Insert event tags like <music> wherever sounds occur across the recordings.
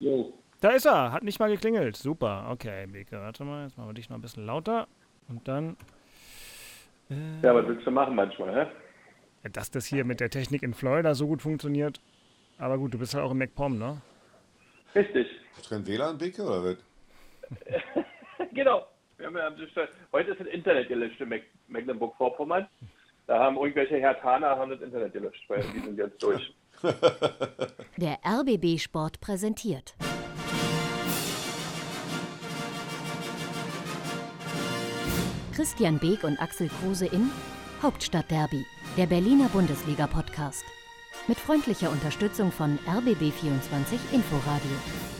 Jo. Da ist er, hat nicht mal geklingelt. Super, okay, Beke, warte mal, jetzt machen wir dich noch ein bisschen lauter. Und dann. Äh, ja, was willst du machen manchmal, hä? Dass das hier mit der Technik in Florida so gut funktioniert. Aber gut, du bist ja auch in MacPom, ne? Richtig. Hast du kein WLAN, Beke, oder was? <laughs> genau. heute ist das Internet gelöscht in Mecklenburg-Vorpommern. Da haben irgendwelche Herr Taner haben das Internet gelöscht, weil die sind jetzt durch. <laughs> Der RBB Sport präsentiert. Christian Beek und Axel Kruse in Hauptstadtderby, der Berliner Bundesliga-Podcast. Mit freundlicher Unterstützung von RBB24 Inforadio.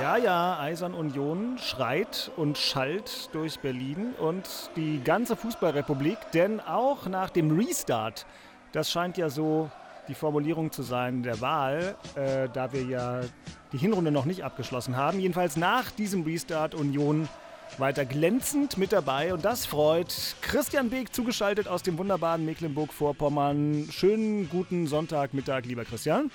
Ja, ja, Eisern Union schreit und schallt durch Berlin und die ganze Fußballrepublik, denn auch nach dem Restart, das scheint ja so die Formulierung zu sein der Wahl, äh, da wir ja die Hinrunde noch nicht abgeschlossen haben. Jedenfalls nach diesem Restart Union weiter glänzend mit dabei und das freut Christian Beek zugeschaltet aus dem wunderbaren Mecklenburg-Vorpommern. Schönen guten Sonntagmittag, lieber Christian.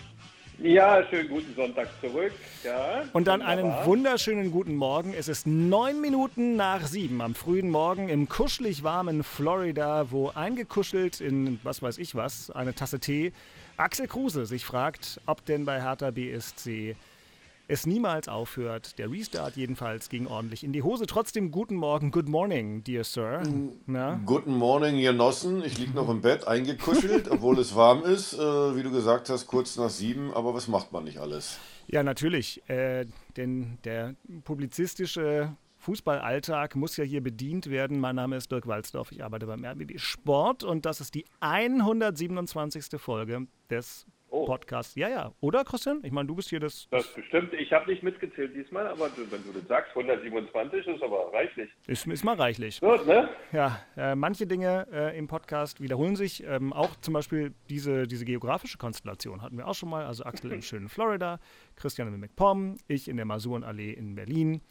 Ja, schönen guten Sonntag zurück. Ja, und dann wunderbar. einen wunderschönen guten Morgen. Es ist neun Minuten nach sieben am frühen Morgen im kuschelig warmen Florida, wo eingekuschelt in was weiß ich was, eine Tasse Tee, Axel Kruse sich fragt, ob denn bei Hertha BSC es niemals aufhört. Der Restart jedenfalls ging ordentlich in die Hose. Trotzdem guten Morgen, good morning, dear Sir. Na? Guten Morning, Genossen. Ich liege noch im Bett eingekuschelt, <laughs> obwohl es warm ist. Äh, wie du gesagt hast, kurz nach sieben. Aber was macht man nicht alles? Ja, natürlich. Äh, denn der publizistische Fußballalltag muss ja hier bedient werden. Mein Name ist Dirk Walzdorf, ich arbeite beim RBB Sport und das ist die 127. Folge des oh. Podcasts. Ja, ja. Oder, Christian? Ich meine, du bist hier das. Das bestimmt. Ich habe nicht mitgezählt diesmal, aber wenn du das sagst, 127 ist aber reichlich. Ist, ist mal reichlich. Gut, ne? Ja, äh, manche Dinge äh, im Podcast wiederholen sich. Ähm, auch zum Beispiel diese, diese geografische Konstellation hatten wir auch schon mal. Also Axel im <laughs> schönen Florida, Christian in McPom, ich in der Masurenallee in Berlin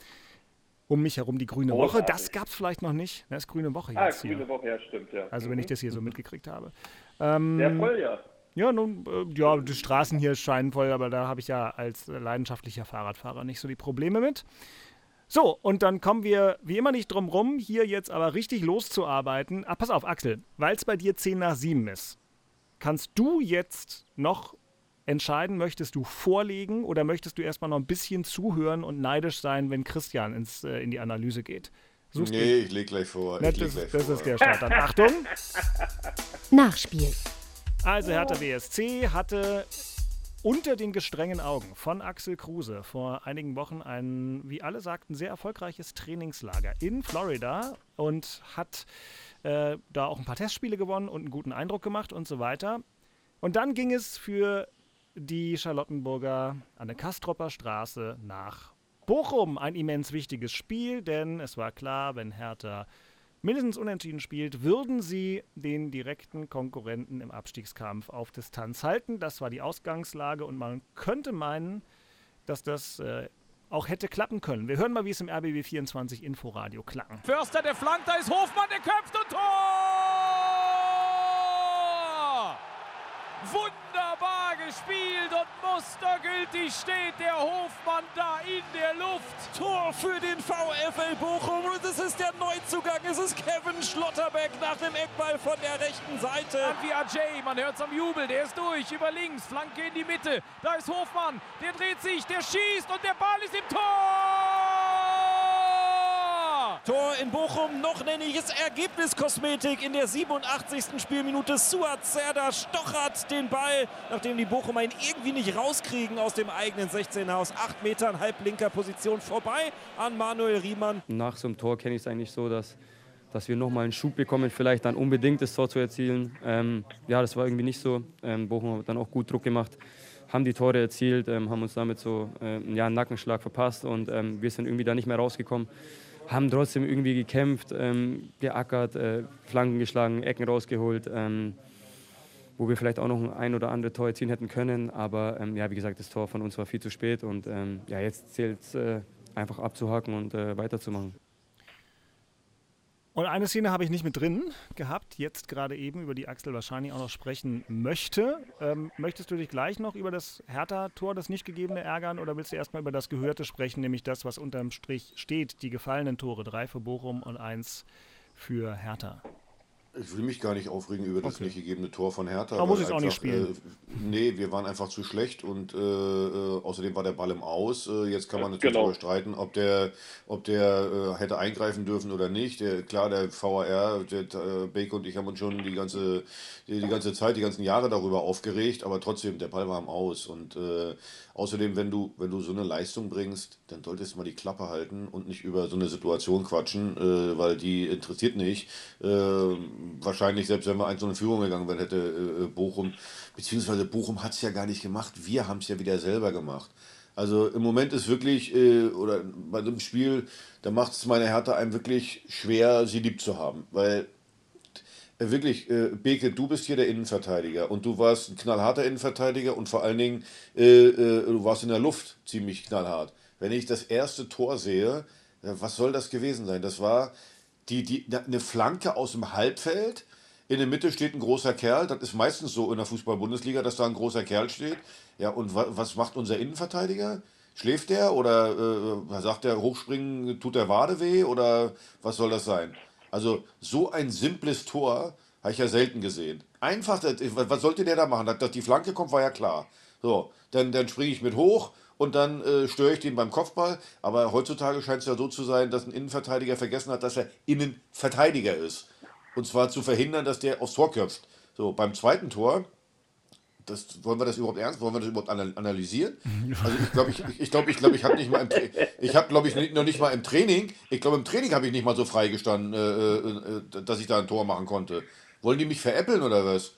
um mich herum die Grüne Woche. Das gab es vielleicht noch nicht. Das ist Grüne Woche ah, jetzt ah, Grüne Woche, ja, stimmt, ja. Also, wenn ich mhm. das hier so <laughs> mitgekriegt habe. Ähm, Sehr voll, ja. Ja, nun, äh, ja, die Straßen hier scheinen voll, aber da habe ich ja als leidenschaftlicher Fahrradfahrer nicht so die Probleme mit. So, und dann kommen wir wie immer nicht drum rum, hier jetzt aber richtig loszuarbeiten. Ah, pass auf, Axel, weil es bei dir 10 nach 7 ist. Kannst du jetzt noch entscheiden, möchtest du vorlegen oder möchtest du erstmal noch ein bisschen zuhören und neidisch sein, wenn Christian ins, äh, in die Analyse geht? Suchst nee, ich leg gleich vor. Na, das, gleich das vor. ist der Start. Dann Achtung! Nachspiel. Also Hertha BSC hatte unter den gestrengen Augen von Axel Kruse vor einigen Wochen ein, wie alle sagten, sehr erfolgreiches Trainingslager in Florida und hat äh, da auch ein paar Testspiele gewonnen und einen guten Eindruck gemacht und so weiter. Und dann ging es für die Charlottenburger an der Kastropper Straße nach Bochum. Ein immens wichtiges Spiel, denn es war klar, wenn Hertha mindestens unentschieden spielt, würden sie den direkten Konkurrenten im Abstiegskampf auf Distanz halten. Das war die Ausgangslage und man könnte meinen, dass das äh, auch hätte klappen können. Wir hören mal, wie es im RBB 24 Inforadio klang. Förster, der flankt, da ist Hofmann, der köpft und Tor! Wunderbar gespielt und mustergültig steht der Hofmann da in der Luft. Tor für den VfL Bochum und es ist der Neuzugang. Es ist Kevin Schlotterbeck nach dem Eckball von der rechten Seite. Anvi Ajay, man hört es am Jubel, der ist durch, über links, Flanke in die Mitte. Da ist Hofmann, der dreht sich, der schießt und der Ball ist im Tor! Tor in Bochum, noch nenne ich es Ergebniskosmetik in der 87. Spielminute. Suat Serdar stochert den Ball, nachdem die Bochumer ihn irgendwie nicht rauskriegen aus dem eigenen 16er-Haus. Acht Metern, halblinker Position vorbei an Manuel Riemann. Nach so einem Tor kenne ich es eigentlich so, dass dass wir nochmal einen Schub bekommen, vielleicht dann unbedingt das Tor zu erzielen. Ähm, ja, das war irgendwie nicht so. Ähm, Bochum hat dann auch gut Druck gemacht, haben die Tore erzielt, ähm, haben uns damit so äh, ja, einen Nackenschlag verpasst und ähm, wir sind irgendwie da nicht mehr rausgekommen haben trotzdem irgendwie gekämpft, ähm, geackert, äh, Flanken geschlagen, Ecken rausgeholt, ähm, wo wir vielleicht auch noch ein oder andere Tor erzielen hätten können. Aber ähm, ja, wie gesagt, das Tor von uns war viel zu spät und ähm, ja, jetzt zählt es äh, einfach abzuhaken und äh, weiterzumachen. Und eine Szene habe ich nicht mit drin gehabt, jetzt gerade eben, über die Axel wahrscheinlich auch noch sprechen möchte. Ähm, möchtest du dich gleich noch über das Hertha-Tor, das nicht gegebene, ärgern oder willst du erstmal über das Gehörte sprechen, nämlich das, was unterm Strich steht, die gefallenen Tore, drei für Bochum und eins für Hertha? Ich will mich gar nicht aufregen über das Okay. nicht gegebene Tor von Hertha. Aber muss weil ich's auch nicht einfach, spielen. Äh, nee, wir waren einfach zu schlecht und äh, äh, außerdem war der Ball im Aus. Äh, jetzt kann man natürlich Genau. darüber streiten, ob der, ob der äh, hätte eingreifen dürfen oder nicht. Der, klar, der VAR, der, äh, Bake und ich haben uns schon die ganze, die, die ganze Zeit, die ganzen Jahre darüber aufgeregt, aber trotzdem, der Ball war im Aus. Und äh, außerdem, wenn du, wenn du so eine Leistung bringst, dann solltest du mal die Klappe halten und nicht über so eine Situation quatschen, äh, weil die interessiert nicht. Äh, wahrscheinlich, selbst wenn wir eins eine Führung gegangen wären, hätte äh, Bochum, beziehungsweise Bochum hat es ja gar nicht gemacht, wir haben es ja wieder selber gemacht. Also im Moment ist wirklich, äh, oder bei so einem Spiel, da macht es meine Hertha einem wirklich schwer, sie lieb zu haben. Weil äh, Wirklich, äh, Beke, du bist hier der Innenverteidiger und du warst ein knallharter Innenverteidiger und vor allen Dingen, äh, äh, du warst in der Luft ziemlich knallhart. Wenn ich das erste Tor sehe, äh, was soll das gewesen sein? Das war die, die, eine Flanke aus dem Halbfeld. In der Mitte steht ein großer Kerl. Das ist meistens so in der Fußball-Bundesliga, dass da ein großer Kerl steht. Ja, und wa was macht unser Innenverteidiger? Schläft der oder äh, sagt der Hochspringen, tut der Wade weh oder was soll das sein? Also so ein simples Tor habe ich ja selten gesehen. Einfach, was sollte der da machen? Dass, dass die Flanke kommt, war ja klar. So, dann, dann springe ich mit hoch und dann äh, störe ich den beim Kopfball. Aber heutzutage scheint es ja so zu sein, dass ein Innenverteidiger vergessen hat, dass er Innenverteidiger ist. Und zwar zu verhindern, dass der aufs Tor köpft. So, beim zweiten Tor, das, wollen wir das überhaupt ernst? Wollen wir das überhaupt anal- analysieren? <laughs> Also ich glaube, ich, ich, ich, glaub, ich, glaub, ich habe nicht mal im ich habe, glaube ich, noch nicht mal im Training, ich glaube, im Training habe ich nicht mal so freigestanden, äh, äh, äh, dass ich da ein Tor machen konnte. Wollen die mich veräppeln oder was?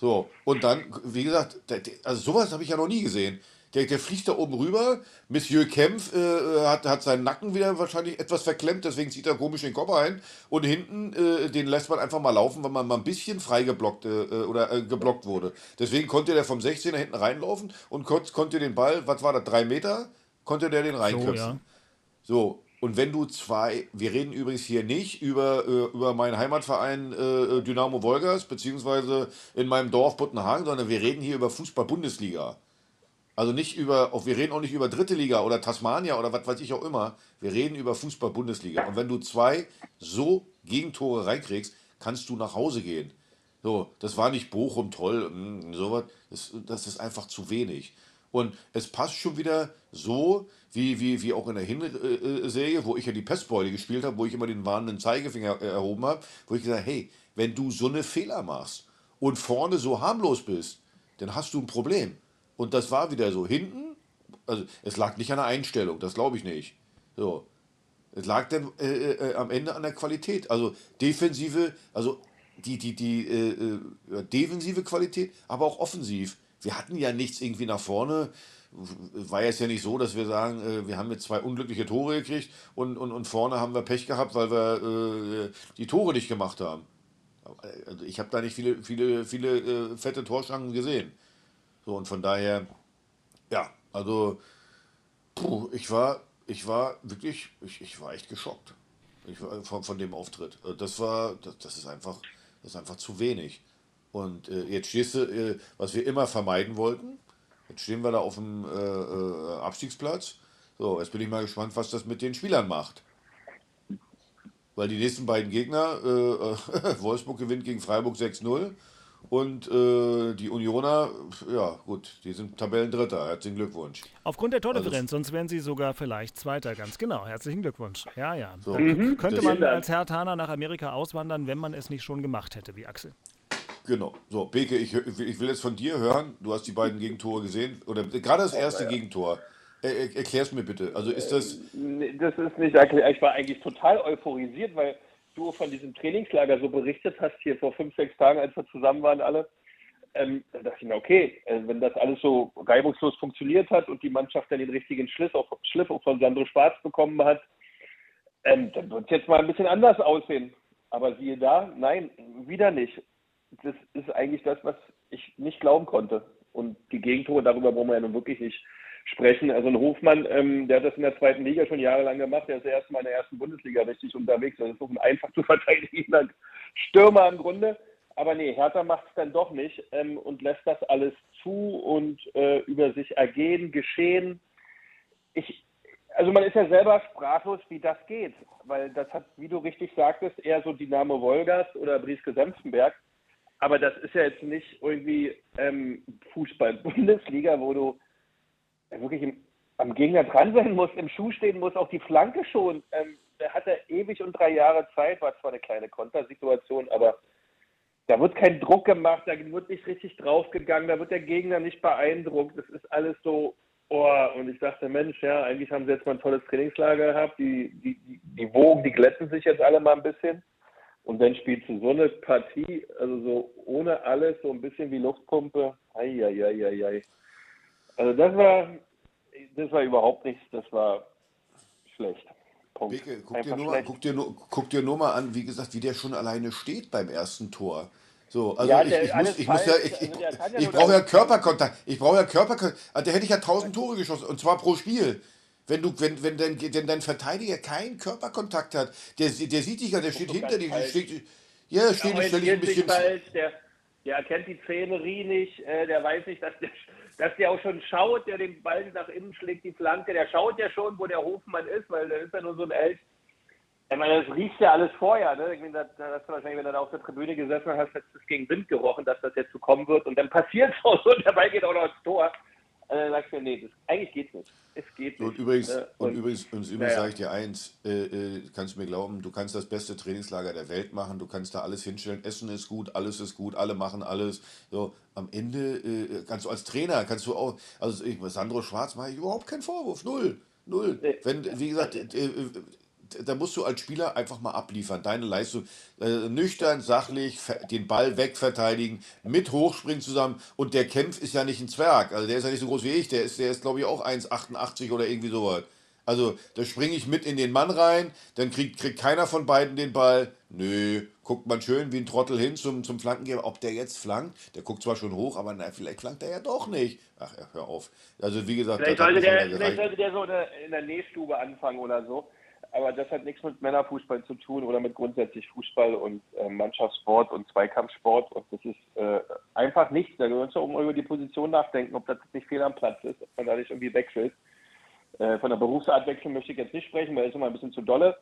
So, und dann, wie gesagt, also sowas habe ich ja noch nie gesehen. Der, der fliegt da oben rüber. Monsieur Kempf äh, hat, hat seinen Nacken wieder wahrscheinlich etwas verklemmt, deswegen zieht er komisch den Kopf ein. Und hinten, äh, den lässt man einfach mal laufen, weil man mal ein bisschen frei geblockt, äh, oder, äh, geblockt wurde. Deswegen konnte der vom 16er hinten reinlaufen und kon konnte den Ball, was war das, drei Meter, konnte der den reinköpfen. ja. So, und wenn du zwei, wir reden übrigens hier nicht über, äh, über meinen Heimatverein äh, Dynamo Wolgast, beziehungsweise in meinem Dorf Buttenhagen, sondern wir reden hier über Fußball-Bundesliga. Also nicht über, auch wir reden auch nicht über dritte Liga oder Tasmania oder was weiß ich auch immer. Wir reden über Fußball-Bundesliga. Und wenn du zwei so Gegentore reinkriegst, kannst du nach Hause gehen. So, das war nicht Bochum toll, mm, sowas. Das, das ist einfach zu wenig. Und es passt schon wieder so, wie, wie, wie auch in der Hinserie, wo ich ja die Pestbeule gespielt habe, wo ich immer den warnenden Zeigefinger äh, erhoben habe, wo ich gesagt habe, hey, wenn du so eine Fehler machst und vorne so harmlos bist, dann hast du ein Problem. Und das war wieder so. Hinten, also es lag nicht an der Einstellung, das glaube ich nicht. So. Es lag dann äh, äh, am Ende an der Qualität. Also defensive, also die, die, die äh, äh, defensive Qualität, aber auch offensiv. Wir hatten ja nichts irgendwie nach vorne. War jetzt ja nicht so, dass wir sagen, äh, wir haben jetzt zwei unglückliche Tore gekriegt und, und, und vorne haben wir Pech gehabt, weil wir äh, die Tore nicht gemacht haben. Also ich habe da nicht viele, viele, viele fette Torschangen gesehen. So, und von daher, ja, also, puh, ich war, ich war wirklich, ich, ich war echt geschockt. Ich war von, von dem Auftritt. Äh, Das war, das, das ist einfach, das ist einfach zu wenig. Und äh, jetzt stehst du, äh, was wir immer vermeiden wollten, jetzt stehen wir da auf dem äh, äh, Abstiegsplatz. So, jetzt bin ich mal gespannt, was das mit den Spielern macht. Weil die nächsten beiden Gegner, äh, <laughs> Wolfsburg gewinnt gegen Freiburg 6-0 und äh, die Unioner, ja gut, die sind Tabellendritter. Herzlichen Glückwunsch. Aufgrund der Tordifferenz, sonst wären sie sogar vielleicht Zweiter, ganz genau. Herzlichen Glückwunsch. Ja, ja. So. Da könnte man als Herr Tana nach Amerika auswandern, wenn man es nicht schon gemacht hätte, wie Axel. Genau. So, Beke, ich, ich will jetzt von dir hören, du hast die beiden Gegentore gesehen, oder gerade das erste Gegentor. Er, er, erklär's mir bitte. Also ist das, Nee, Das ist nicht erklärt. Ich war eigentlich total euphorisiert, weil du von diesem Trainingslager so berichtet hast, hier vor fünf, sechs Tagen, als wir zusammen waren alle. Ähm, da dachte ich mir, okay, äh, wenn das alles so reibungslos funktioniert hat und die Mannschaft dann den richtigen Schliff auch, Schliff auch von Sandro Schwarz bekommen hat, ähm, dann wird es jetzt mal ein bisschen anders aussehen. Aber siehe da, nein, wieder nicht. Das ist eigentlich das, was ich nicht glauben konnte. Und die Gegentore, darüber wollen wir ja nun wirklich nicht sprechen. Also ein Hofmann, ähm, der hat das in der zweiten Liga schon jahrelang gemacht, der ist das erste Mal in der ersten Bundesliga richtig unterwegs. Das ist auch ein einfach zu verteidigender <laughs> Stürmer im Grunde. Aber nee, Hertha macht es dann doch nicht ähm, und lässt das alles zu und äh, über sich ergehen, geschehen. Ich, also man ist ja selber sprachlos, wie das geht, weil das hat, wie du richtig sagtest, eher so Dynamo Wolgast oder Brieske Senftenberg. Aber das ist ja jetzt nicht irgendwie ähm, Fußball-Bundesliga, wo du wirklich im, am Gegner dran sein musst, im Schuh stehen musst, auch die Flanke schon. Ähm, da hat er ewig und drei Jahre Zeit, war zwar eine kleine Kontersituation, aber da wird kein Druck gemacht, da wird nicht richtig draufgegangen, da wird der Gegner nicht beeindruckt. Das ist alles so, oh, und ich dachte, Mensch, ja, eigentlich haben sie jetzt mal ein tolles Trainingslager gehabt, die, die, die, die Wogen, die glätten sich jetzt alle mal ein bisschen. Und dann spielst du so eine Partie, also so ohne alles, so ein bisschen wie Luftpumpe. Eieieiei. Also das war, das war überhaupt nichts, das war schlecht. Punkt. Beke, guck dir, nur, guck, dir nur, guck dir nur mal an, wie gesagt, wie der schon alleine steht beim ersten Tor. So, also ja, ich, ich, muss, ich muss ja, ich, ich, also ich brauche ja Körperkontakt. Ich brauche ja Körperkontakt. Also, da hätte ich ja tausend Tore geschossen und zwar pro Spiel. Wenn du, wenn, wenn dein, wenn dein Verteidiger keinen Körperkontakt hat, der, der sieht dich ja, der steht hinter dir, steht, ja, steht ja, stell ein bisschen. Falsch, der, der erkennt die Szenerie nicht, äh, der weiß nicht, dass der, dass der auch schon schaut, der den Ball nach innen schlägt, die Flanke, der schaut ja schon, wo der Hofmann ist, weil der ist ja nur so ein Elch. Ich meine, das riecht ja alles vorher, ne? Ich meine, da, da hast du wahrscheinlich, wenn du da auf der Tribüne gesessen hast, hast du es gegen Wind gerochen, dass das jetzt so kommen wird und dann passiert es <laughs> auch so und der Ball geht auch noch ins Tor. Dann sagst du, nee, das, eigentlich geht's nicht. Es geht nicht. Und übrigens, ne? und, und, übrigens, und übrigens ja. sage ich dir eins, äh, äh, kannst du mir glauben, du kannst das beste Trainingslager der Welt machen, du kannst da alles hinstellen, Essen ist gut, alles ist gut, alle machen alles. So, am Ende äh, kannst du als Trainer, kannst du auch, also ich, Sandro Schwarz mache ich überhaupt keinen Vorwurf, null. Null. Wenn, wie gesagt, äh, äh, da musst du als Spieler einfach mal abliefern, deine Leistung. Äh, nüchtern, sachlich, den Ball wegverteidigen, mit hochspringen zusammen. Und der Kempf ist ja nicht ein Zwerg. Also der ist ja nicht so groß wie ich. Der ist, der ist glaube ich, auch 1,88 oder irgendwie sowas. Also da springe ich mit in den Mann rein, dann kriegt, kriegt keiner von beiden den Ball. Nö, guckt man schön wie ein Trottel hin zum, zum Flankengeber. Ob der jetzt flankt, der guckt zwar schon hoch, aber na, vielleicht flankt er ja doch nicht. Ach ja, hör auf. Also wie gesagt, vielleicht, sollte der, vielleicht sollte der so in der Nähstube anfangen oder so aber das hat nichts mit Männerfußball zu tun oder mit grundsätzlich Fußball und äh, Mannschaftssport und Zweikampfsport. Und das ist äh, einfach nichts. Da müssen wir auch über die Position nachdenken, ob das nicht fehl am Platz ist, ob man da nicht irgendwie wechselt. Äh, von der Berufsart wechseln möchte ich jetzt nicht sprechen, weil das ist immer ein bisschen zu dolle.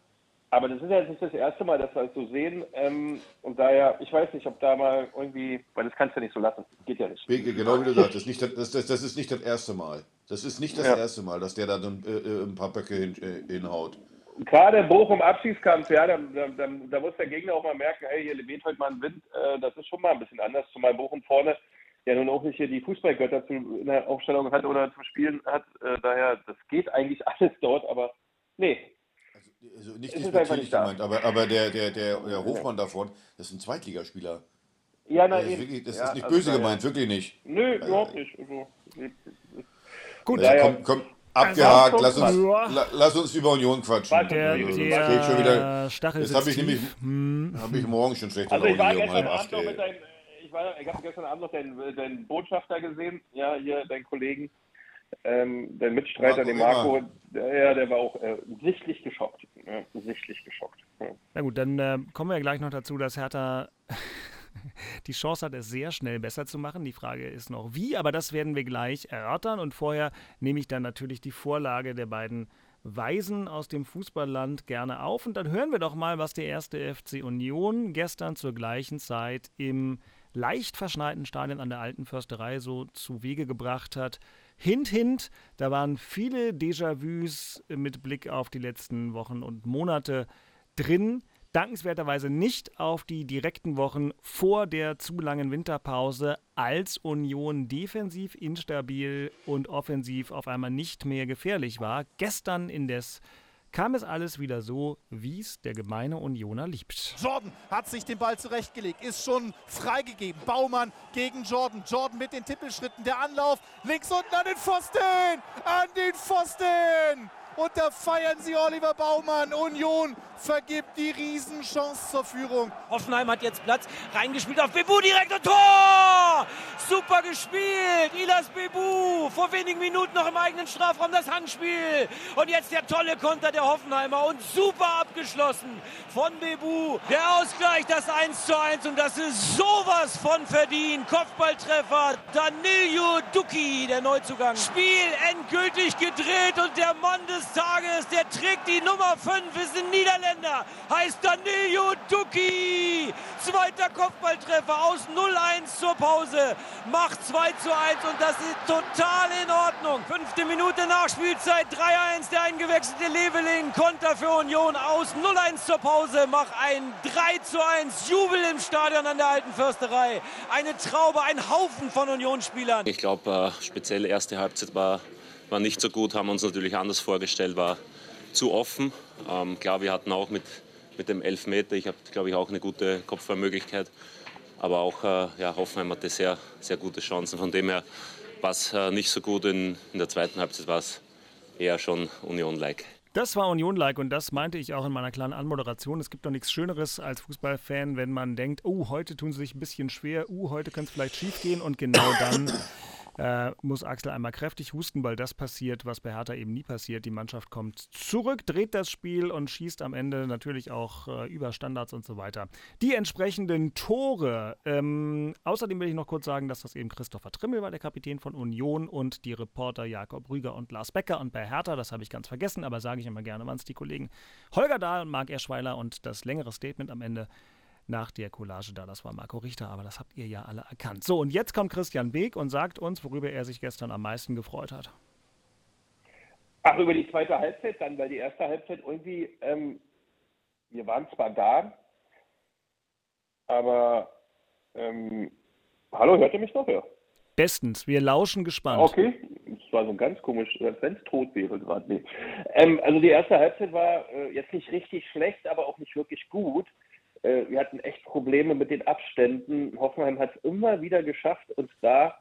Aber das ist ja jetzt nicht das erste Mal, dass wir es so sehen. Ähm, und daher, ich weiß nicht, ob da mal irgendwie, weil das kannst du ja nicht so lassen. Geht ja nicht. Genau wie du sagst, das ist nicht das, das, das, ist nicht das erste Mal. Das ist nicht das ja. erste Mal, dass der da dann äh, äh, ein paar Böcke hin, äh, hinhaut gerade Bochum Abschiedskampf, ja, da, da, da, muss der Gegner auch mal merken, hey, hier weht heute mal ein Wind, äh, das ist schon mal ein bisschen anders, zumal Bochum vorne ja nun auch nicht hier die Fußballgötter zu, in der Aufstellung hat oder zum Spielen hat, äh, daher, das geht eigentlich <laughs> alles dort, aber nee. Also, also nicht despektierlich gemeint, aber, aber der, der, der, der Hofmann davon, das ist ein Zweitligaspieler. Ja, nein, das, ist, wirklich, das ja, ist nicht also böse gemeint, wirklich nicht. Nö, überhaupt nicht. Also, Gut, ja, komm, komm, Abgehakt, lass uns, lass uns über Union quatschen. Der, der schon wieder. Stachel das habe ich nämlich hm. hab ich morgen schon schlecht also ich war um halb acht. Dein, ich war, ich habe gestern Abend noch deinen, deinen Botschafter gesehen, ja, hier deinen Kollegen, ähm, deinen Mitstreiter, Marco den Marco. Der, ja, der war auch äh, sichtlich geschockt. Ja, sichtlich geschockt. Ja. Na gut, dann äh, kommen wir ja gleich noch dazu, dass Hertha <laughs> die Chance hat, es sehr schnell besser zu machen. Die Frage ist noch wie, aber das werden wir gleich erörtern. Und vorher nehme ich dann natürlich die Vorlage der beiden Weisen aus dem Fußballland gerne auf. Und dann hören wir doch mal, was der erste FC Union gestern zur gleichen Zeit im leicht verschneiten Stadion an der Alten Försterei so zu Wege gebracht hat. Hint, hint, da waren viele Déjà-vus mit Blick auf die letzten Wochen und Monate drin dankenswerterweise nicht auf die direkten Wochen vor der zu langen Winterpause, als Union defensiv instabil und offensiv auf einmal nicht mehr gefährlich war. Gestern indes kam es alles wieder so, wie es der gemeine Unioner liebt. Jordan hat sich den Ball zurechtgelegt, ist schon freigegeben. Baumann gegen Jordan. Jordan mit den Tippelschritten. Der Anlauf links unten an den Pfosten! An den Pfosten! Und da feiern sie Oliver Baumann. Union vergibt die Riesenchance zur Führung. Hoffenheim hat jetzt Platz, reingespielt auf Bebu direkt und Tor! Super gespielt, Ilas Bebu, vor wenigen Minuten noch im eigenen Strafraum das Handspiel und jetzt der tolle Konter der Hoffenheimer und super abgeschlossen von Bebu. Der Ausgleich, das 1 zu 1 und das ist sowas von verdient. Kopfballtreffer, Danilo Ducki, der Neuzugang. Spiel endgültig gedreht und der Mann des Tages, der trägt die Nummer 5, ist ein Niederländer, heißt Danilo Ducki. Zweiter Kopfballtreffer aus 0-1 zur Pause, macht 2 zu 1 und das ist total in Ordnung. Fünfte Minute Nachspielzeit, 3-1, der eingewechselte Leveling, Konter für Union aus 0-1 zur Pause, macht ein 3 zu 1, Jubel im Stadion an der alten Försterei. Eine Traube, ein Haufen von Unionsspielern. Ich glaube, äh, speziell erste Halbzeit war, war nicht so gut, haben uns natürlich anders vorgestellt, war zu offen. Ähm, klar, wir hatten auch mit, mit dem Elfmeter, ich habe, glaube ich, auch eine gute Kopfballmöglichkeit. Aber auch äh, ja, Hoffenheim hatte sehr, sehr gute Chancen. Von dem her war es äh, nicht so gut. In, in der zweiten Halbzeit war es eher schon Union-like. Das war Union-like und das meinte ich auch in meiner kleinen Anmoderation. Es gibt doch nichts Schöneres als Fußballfan, wenn man denkt, oh, heute tun sie sich ein bisschen schwer, uh, heute könnte es vielleicht schief gehen und genau dann äh, muss Axel einmal kräftig husten, weil das passiert, was bei Hertha eben nie passiert. Die Mannschaft kommt zurück, dreht das Spiel und schießt am Ende natürlich auch äh, über Standards und so weiter. Die entsprechenden Tore. Ähm, außerdem will ich noch kurz sagen, dass das eben Christopher Trimmel war, der Kapitän von Union und die Reporter Jakob Rüger und Lars Becker. Und bei Hertha, das habe ich ganz vergessen, aber sage ich immer gerne, waren es die Kollegen Holger Dahl und Marc Erschweiler und das längere Statement am Ende nach der Collage da. Das war Marco Richter, aber das habt ihr ja alle erkannt. So, und jetzt kommt Christian Beek und sagt uns, worüber er sich gestern am meisten gefreut hat. Ach, über die zweite Halbzeit dann, weil die erste Halbzeit irgendwie, ähm, wir waren zwar da, aber ähm, hallo, hört ihr mich noch? Ja. Bestens, wir lauschen gespannt. Okay, es war so ganz komisch, als wenn es tot wäre gerade. Nee. Ähm, also die erste Halbzeit war äh, jetzt nicht richtig schlecht, aber auch nicht wirklich gut äh, wir hatten echt Probleme mit den Abständen. Hoffenheim hat es immer wieder geschafft, uns da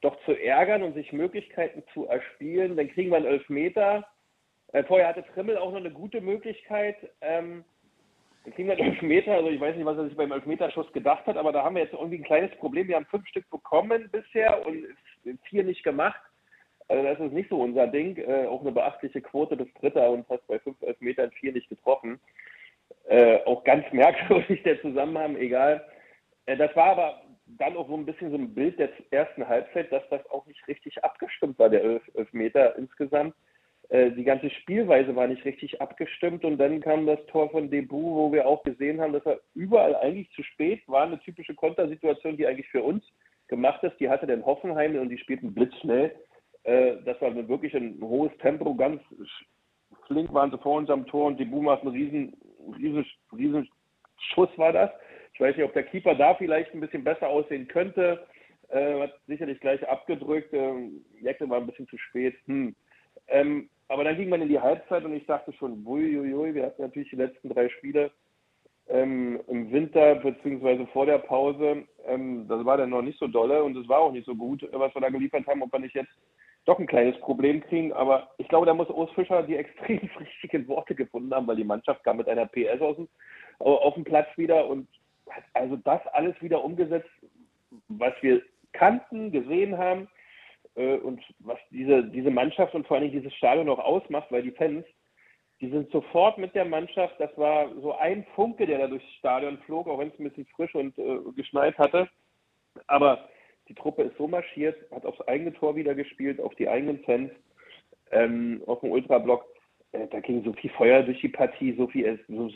doch zu ärgern und sich Möglichkeiten zu erspielen. Dann kriegen wir einen Elfmeter. Äh, vorher hatte Trimmel auch noch eine gute Möglichkeit. Ähm, dann kriegen wir einen Elfmeter. Also ich weiß nicht, was er sich beim Elfmeterschuss gedacht hat, aber da haben wir jetzt irgendwie ein kleines Problem. Wir haben fünf Stück bekommen bisher und vier nicht gemacht. Also das ist nicht so unser Ding. Äh, auch eine beachtliche Quote des Dritter und fast bei fünf Elfmetern vier nicht getroffen. Äh, auch ganz merkwürdig der Zusammenhang, egal. Äh, das war aber dann auch so ein bisschen so ein Bild der ersten Halbzeit, dass das auch nicht richtig abgestimmt war, der Elf Elfmeter insgesamt. Äh, die ganze Spielweise war nicht richtig abgestimmt und dann kam das Tor von Debu, wo wir auch gesehen haben, dass er überall eigentlich zu spät war. Eine typische Kontersituation, die eigentlich für uns gemacht ist. Die hatte dann Hoffenheim und die spielten blitzschnell. Äh, das war wirklich ein hohes Tempo, ganz flink waren sie vor unserem Tor und Debu macht einen riesen riesen, riesen Schuss war das. Ich weiß nicht, ob der Keeper da vielleicht ein bisschen besser aussehen könnte. Äh, hat sicherlich gleich abgedrückt. Ähm, Jäckle war ein bisschen zu spät. Hm. Ähm, aber dann ging man in die Halbzeit und ich dachte schon, uiuiui, wir hatten natürlich die letzten drei Spiele ähm, im Winter beziehungsweise vor der Pause. Ähm, das war dann noch nicht so dolle und es war auch nicht so gut, was wir da geliefert haben, ob wir nicht jetzt doch ein kleines Problem kriegen. Aber ich glaube, da muss Urs Fischer die <laughs> extrem richtigen Worte gefunden haben, weil die Mannschaft kam mit einer PS aus dem, auf dem Platz wieder und hat also das alles wieder umgesetzt, was wir kannten, gesehen haben äh, und was diese, diese Mannschaft und vor allem dieses Stadion noch ausmacht, weil die Fans, die sind sofort mit der Mannschaft, das war so ein Funke, der da durchs Stadion flog, auch wenn es ein bisschen frisch und äh, geschneit hatte. Aber die Truppe ist so marschiert, hat aufs eigene Tor wieder gespielt, auf die eigenen Fans, ähm, auf dem Ultrablock. Äh, da ging so viel Feuer durch die Partie, so viel, so,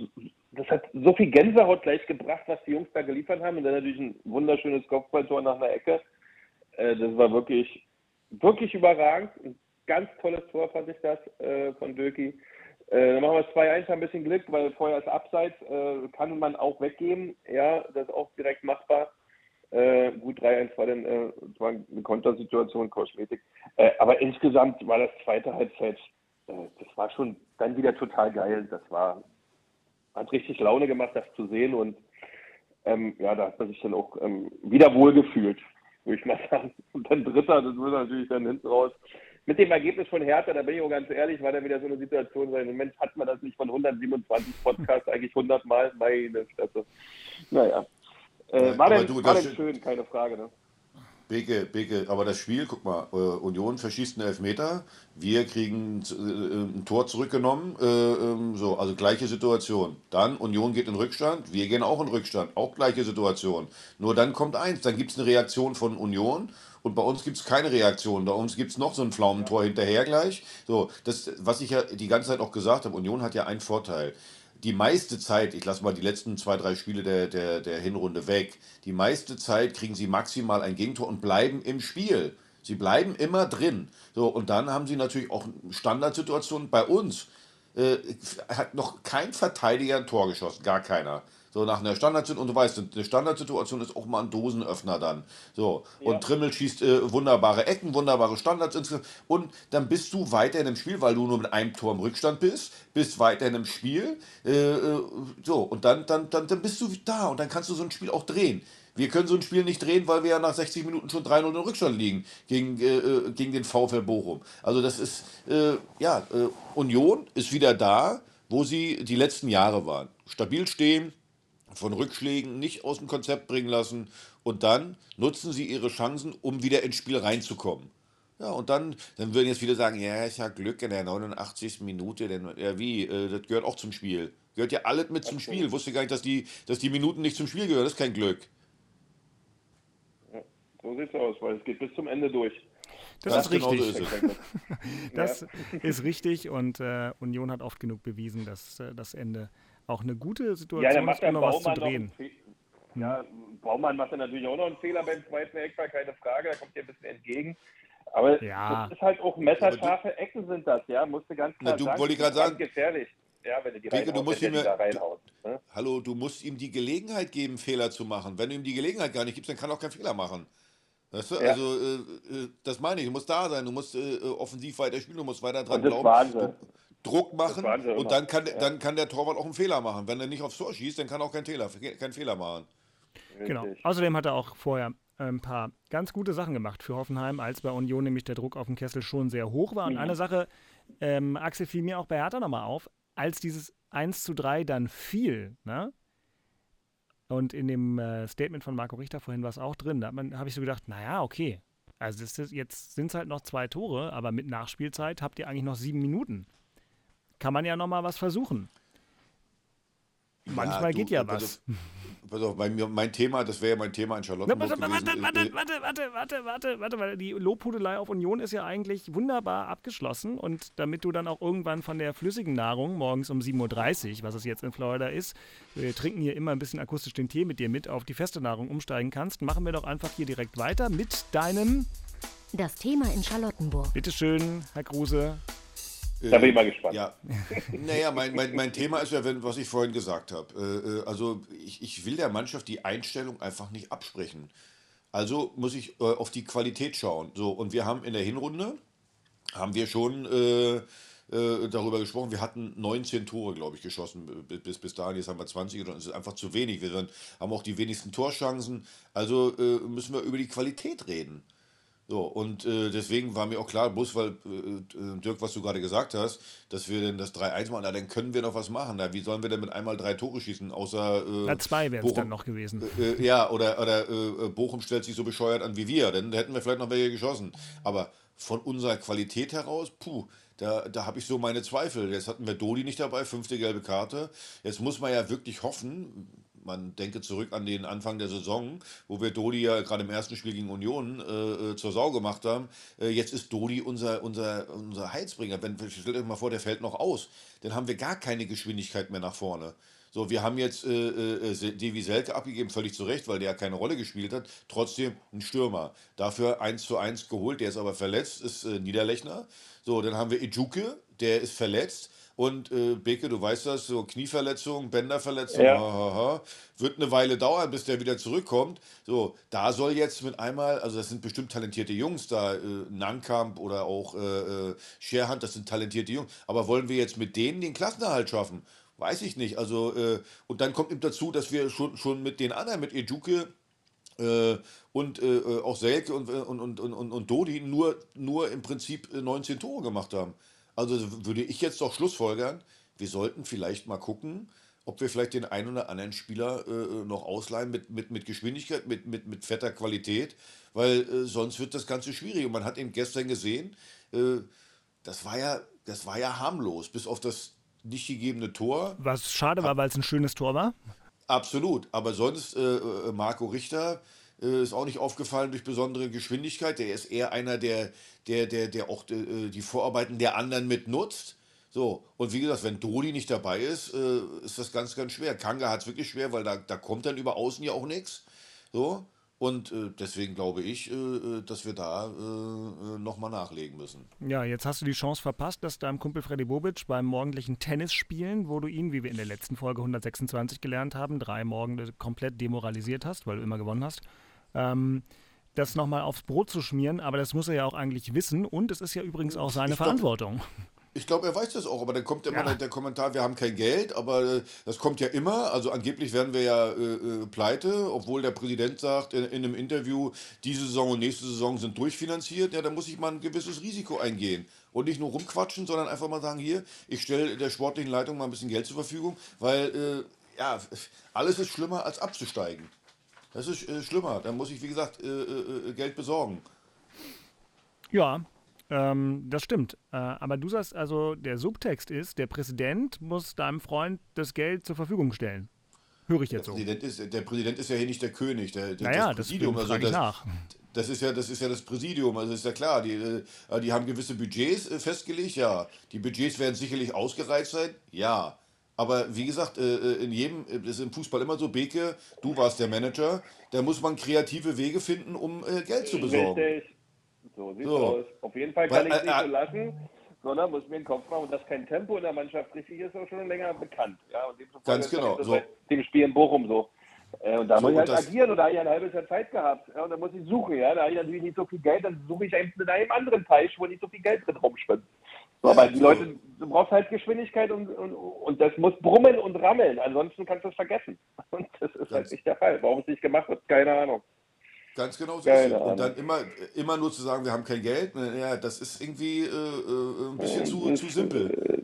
das hat so viel Gänsehaut gleich gebracht, was die Jungs da geliefert haben. Und dann natürlich ein wunderschönes Kopfballtor nach einer Ecke. Äh, das war wirklich, wirklich überragend. Ein ganz tolles Tor fand ich das äh, von Döki. Äh, dann machen wir 2-1, ein bisschen Glück, weil Feuer ist abseits, äh, kann man auch weggeben. Ja, das ist auch direkt machbar. Äh, gut, 3-1 war dann äh, war eine Kontersituation, Kosmetik. Äh, aber insgesamt war das zweite Halbzeit, äh, das war schon dann wieder total geil. Das war, hat richtig Laune gemacht, das zu sehen. Und ähm, ja, da hat man sich dann auch ähm, wieder wohlgefühlt, würde ich mal <laughs> sagen. Und dann Dritter, das wird natürlich dann hinten raus mit dem Ergebnis von Hertha, da bin ich auch ganz ehrlich, war da wieder so eine Situation, im Moment hat man das nicht von 127 Podcasts <laughs> eigentlich 100 Mal. Meine Fresse. Naja. Äh, war denn, du, war denn schön, keine Frage. Ne? Beke, Beke, aber das Spiel, guck mal, äh, Union verschießt einen Elfmeter, wir kriegen äh, ein Tor zurückgenommen, äh, ähm, so, also gleiche Situation. Dann Union geht in Rückstand, wir gehen auch in Rückstand, auch gleiche Situation. Nur dann kommt eins, dann gibt es eine Reaktion von Union und bei uns gibt es keine Reaktion. Bei uns gibt es noch so ein Pflaumentor hinterher gleich. So, das, was ich ja die ganze Zeit auch gesagt habe, Union hat ja einen Vorteil die meiste Zeit, ich lasse mal die letzten zwei, drei Spiele der, der, der Hinrunde weg, die meiste Zeit kriegen sie maximal ein Gegentor und bleiben im Spiel. Sie bleiben immer drin. So, und dann haben sie natürlich auch Standardsituationen. Bei uns äh, hat noch kein Verteidiger ein Tor geschossen, gar keiner. So nach einer Standardsituation, und du weißt, eine Standardsituation ist auch mal ein Dosenöffner dann. So, ja. und Trimmel schießt äh, wunderbare Ecken, wunderbare Standards. Und dann bist du weiterhin im Spiel, weil du nur mit einem Tor im Rückstand bist, bist weiterhin im Spiel. Äh, äh so, und dann, dann, dann, dann bist du da und dann kannst du so ein Spiel auch drehen. Wir können so ein Spiel nicht drehen, weil wir ja nach 60 Minuten schon 3-0 in Rückstand liegen gegen, äh, äh gegen den VfL Bochum. Also das ist, äh, ja, äh, Union ist wieder da, wo sie die letzten Jahre waren. Stabil stehen, von Rückschlägen nicht aus dem Konzept bringen lassen und dann nutzen sie ihre Chancen, um wieder ins Spiel reinzukommen. Ja, und dann, dann würden jetzt viele sagen, ja, ist ja Glück in der 89. Minute, denn ja wie, äh, das gehört auch zum Spiel. Gehört ja alles mit zum Spiel. Wusste gar nicht, dass die, dass die Minuten nicht zum Spiel gehören. Das ist kein Glück. Ja, so sieht es aus, weil es geht bis zum Ende durch. Das, das ist richtig. Genau so ist <laughs> das ja. ist richtig und äh, Union hat oft genug bewiesen, dass äh, das Ende auch eine gute Situation ja, ist, um noch was zu drehen. Ja, Baumann macht dann natürlich auch noch einen Fehler beim zweiten Eckball, keine Frage, da kommt dir ein bisschen entgegen. Aber ja. das ist halt auch messerscharfe Ecken sind das, ja, musste ganz klar Na, du, sagen. Wollte ich gerade sagen. gefährlich. Ja, wenn du die Beke, du musst ihm, da reinhaust. Ne? Hallo, du musst ihm die Gelegenheit geben, Fehler zu machen. Wenn du ihm die Gelegenheit gar nicht gibst, dann kann er auch keinen Fehler machen. Weißt du? Ja. Also, äh, äh, das meine ich. Du musst da sein, du musst äh, offensiv weiter spielen, du musst weiter dran glauben. Du, Druck machen und dann kann, ja. dann kann der Torwart auch einen Fehler machen. Wenn er nicht aufs Tor schießt, dann kann er auch keinen Fehler, keinen Fehler machen. Genau. Außerdem hat er auch vorher ein paar ganz gute Sachen gemacht für Hoffenheim, als bei Union nämlich der Druck auf dem Kessel schon sehr hoch war. Und mhm. eine Sache, ähm, Axel, fiel mir auch bei Hertha nochmal auf, als dieses 1 zu 3 dann fiel, ne? Und in dem äh, Statement von Marco Richter vorhin war es auch drin, da habe ich so gedacht, naja, okay. Also ist, jetzt sind es halt noch zwei Tore, aber mit Nachspielzeit habt ihr eigentlich noch sieben Minuten kann man ja noch mal was versuchen. Manchmal du, geht ja also was. Auf, pass auf, mein, mein Thema, das wäre ja mein Thema in Charlottenburg Na, pass auf, gewesen. Warte, warte, warte, warte, warte, warte, warte, weil die Lobhudelei auf Union ist ja eigentlich wunderbar abgeschlossen und damit du dann auch irgendwann von der flüssigen Nahrung morgens um 7.30 Uhr, was es jetzt in Florida ist, wir trinken hier immer ein bisschen akustisch den Tee mit dir mit, auf die feste Nahrung umsteigen kannst, machen wir doch einfach hier direkt weiter mit deinem... Das Thema in Charlottenburg. Bitteschön, Herr Kruse da bin ich mal gespannt. Ja, <laughs> naja, mein, mein, mein Thema ist ja, wenn, was ich vorhin gesagt habe. Äh, äh, also ich, ich will der Mannschaft die Einstellung einfach nicht absprechen. Also muss ich äh, auf die Qualität schauen. So, und wir haben in der Hinrunde, haben wir schon äh, äh, darüber gesprochen, wir hatten 19 Tore, glaube ich, geschossen bis, bis dahin. Jetzt haben wir 20 und das ist einfach zu wenig. Wir haben auch die wenigsten Torschancen. Also äh, müssen wir über die Qualität reden. So, und äh, deswegen war mir auch klar, bloß weil, äh, Dirk, was du gerade gesagt hast, dass wir denn das 3-1 machen, na, dann können wir noch was machen. Na, wie sollen wir denn mit einmal drei Tore schießen, außer. Äh, na, zwei wären es dann noch gewesen. Äh, äh, ja, oder, oder äh, Bochum stellt sich so bescheuert an wie wir, dann hätten wir vielleicht noch welche geschossen. Aber von unserer Qualität heraus, puh, da, da habe ich so meine Zweifel. Jetzt hatten wir Dodi nicht dabei, fünfte gelbe Karte. Jetzt muss man ja wirklich hoffen, man denke zurück an den Anfang der Saison, wo wir Dodi ja gerade im ersten Spiel gegen Union äh, äh, zur Sau gemacht haben. Äh, jetzt ist Dodi unser, unser, unser Heizbringer. Wenn, stellt euch mal vor, der fällt noch aus. Dann haben wir gar keine Geschwindigkeit mehr nach vorne. So, wir haben jetzt äh, äh, Devi Selke abgegeben, völlig zu Recht, weil der ja keine Rolle gespielt hat. Trotzdem ein Stürmer. Dafür 1 zu 1 geholt, der ist aber verletzt, ist äh, Niederlechner. So, dann haben wir Ejuke, der ist verletzt. Und äh, Beke, du weißt das, so Knieverletzung, Bänderverletzung, ja. ha, ha, wird eine Weile dauern, bis der wieder zurückkommt. So, da soll jetzt mit einmal, also das sind bestimmt talentierte Jungs da, äh, Nankamp oder auch äh, äh, Scherhand, das sind talentierte Jungs. Aber wollen wir jetzt mit denen den Klassenerhalt schaffen? Weiß ich nicht. Also, äh, und dann kommt eben dazu, dass wir schon, schon mit den anderen, mit Ejuke, Äh, und äh, auch Selke und, und, und, und, und Dodi nur, nur im Prinzip 19 Tore gemacht haben. Also würde ich jetzt doch Schlussfolgern, wir sollten vielleicht mal gucken, ob wir vielleicht den einen oder anderen Spieler äh, noch ausleihen mit, mit, mit Geschwindigkeit, mit, mit, mit fetter Qualität, weil äh, sonst wird das Ganze schwierig. Und man hat eben gestern gesehen, äh, das, war ja, das war ja harmlos, bis auf das nicht gegebene Tor. Was schade war, weil es ein schönes Tor war. Absolut, aber sonst äh, äh, Marco Richter äh, ist auch nicht aufgefallen durch besondere Geschwindigkeit. Der ist eher einer, der, der, der, der auch die Vorarbeiten der anderen mitnutzt. So, und wie gesagt, wenn Dodi nicht dabei ist, äh, ist das ganz, ganz schwer. Kanga hat es wirklich schwer, weil da, da kommt dann über außen ja auch nichts. So, und äh, deswegen glaube ich, äh, äh dass wir da äh, äh nochmal nachlegen müssen. Ja, jetzt hast du die Chance verpasst, dass deinem Kumpel Freddy Bobic beim morgendlichen Tennisspielen, wo du ihn, wie wir in der letzten Folge 126 gelernt haben, drei Morgen komplett demoralisiert hast, weil du immer gewonnen hast. Ähm, das nochmal aufs Brot zu schmieren, aber das muss er ja auch eigentlich wissen und es ist ja übrigens auch seine glaub, Verantwortung. Ich glaube, er weiß das auch, aber dann kommt immer ja. der Kommentar, wir haben kein Geld, aber äh, das kommt ja immer. Also angeblich werden wir ja äh, äh, pleite, obwohl der Präsident sagt in, in, einem Interview, diese Saison und nächste Saison sind durchfinanziert. Ja, da muss ich mal ein gewisses Risiko eingehen. Und nicht nur rumquatschen, sondern einfach mal sagen, hier, ich stelle der sportlichen Leitung mal ein bisschen Geld zur Verfügung, weil äh, ja, alles ist schlimmer als abzusteigen. Das ist äh, schlimmer. Da muss ich, wie gesagt, äh, Geld besorgen. Ja, ähm, das stimmt. Äh, aber du sagst also, der Subtext ist, der Präsident muss deinem Freund das Geld zur Verfügung stellen. Höre ich jetzt der so. Präsident ist, der Präsident ist ja hier nicht der König, der, der naja, das Präsidium. Das also das, nach. Das ist, ja, das ist ja das Präsidium, also ist ja klar, die, äh, die haben gewisse Budgets äh, festgelegt, ja. Die Budgets werden sicherlich ausgereizt sein, ja. Aber wie gesagt, äh, in jedem, das ist im Fußball immer so, Beke, du warst der Manager, da muss man kreative Wege finden, um Geld zu besorgen. Richtig. So sieht's so. aus. Auf jeden Fall kann ich es nicht äh, so lassen, sondern muss mir den Kopf machen, dass kein Tempo in der Mannschaft richtig ist, auch schon länger bekannt. Ja, und Ganz genau. So. Dem Spiel in Bochum so. Äh, und da so, muss ich halt agieren und da habe ich ein halbes Jahr Zeit gehabt. Ja, und dann muss ich suchen, ja. Da habe ich natürlich nicht so viel Geld, dann suche ich eben in einem anderen Teich, wo nicht so viel Geld drin rumschwimmt. So, aber die Leute, du brauchst halt Geschwindigkeit und, und, und das muss brummen und rammeln, ansonsten kannst du es vergessen. <laughs> Und das ist halt nicht der Fall. Warum es nicht gemacht wird, keine Ahnung. Ganz genau so. Und dann immer, immer nur zu sagen, wir haben kein Geld, ja, das ist irgendwie äh, äh ein bisschen zu, zu simpel.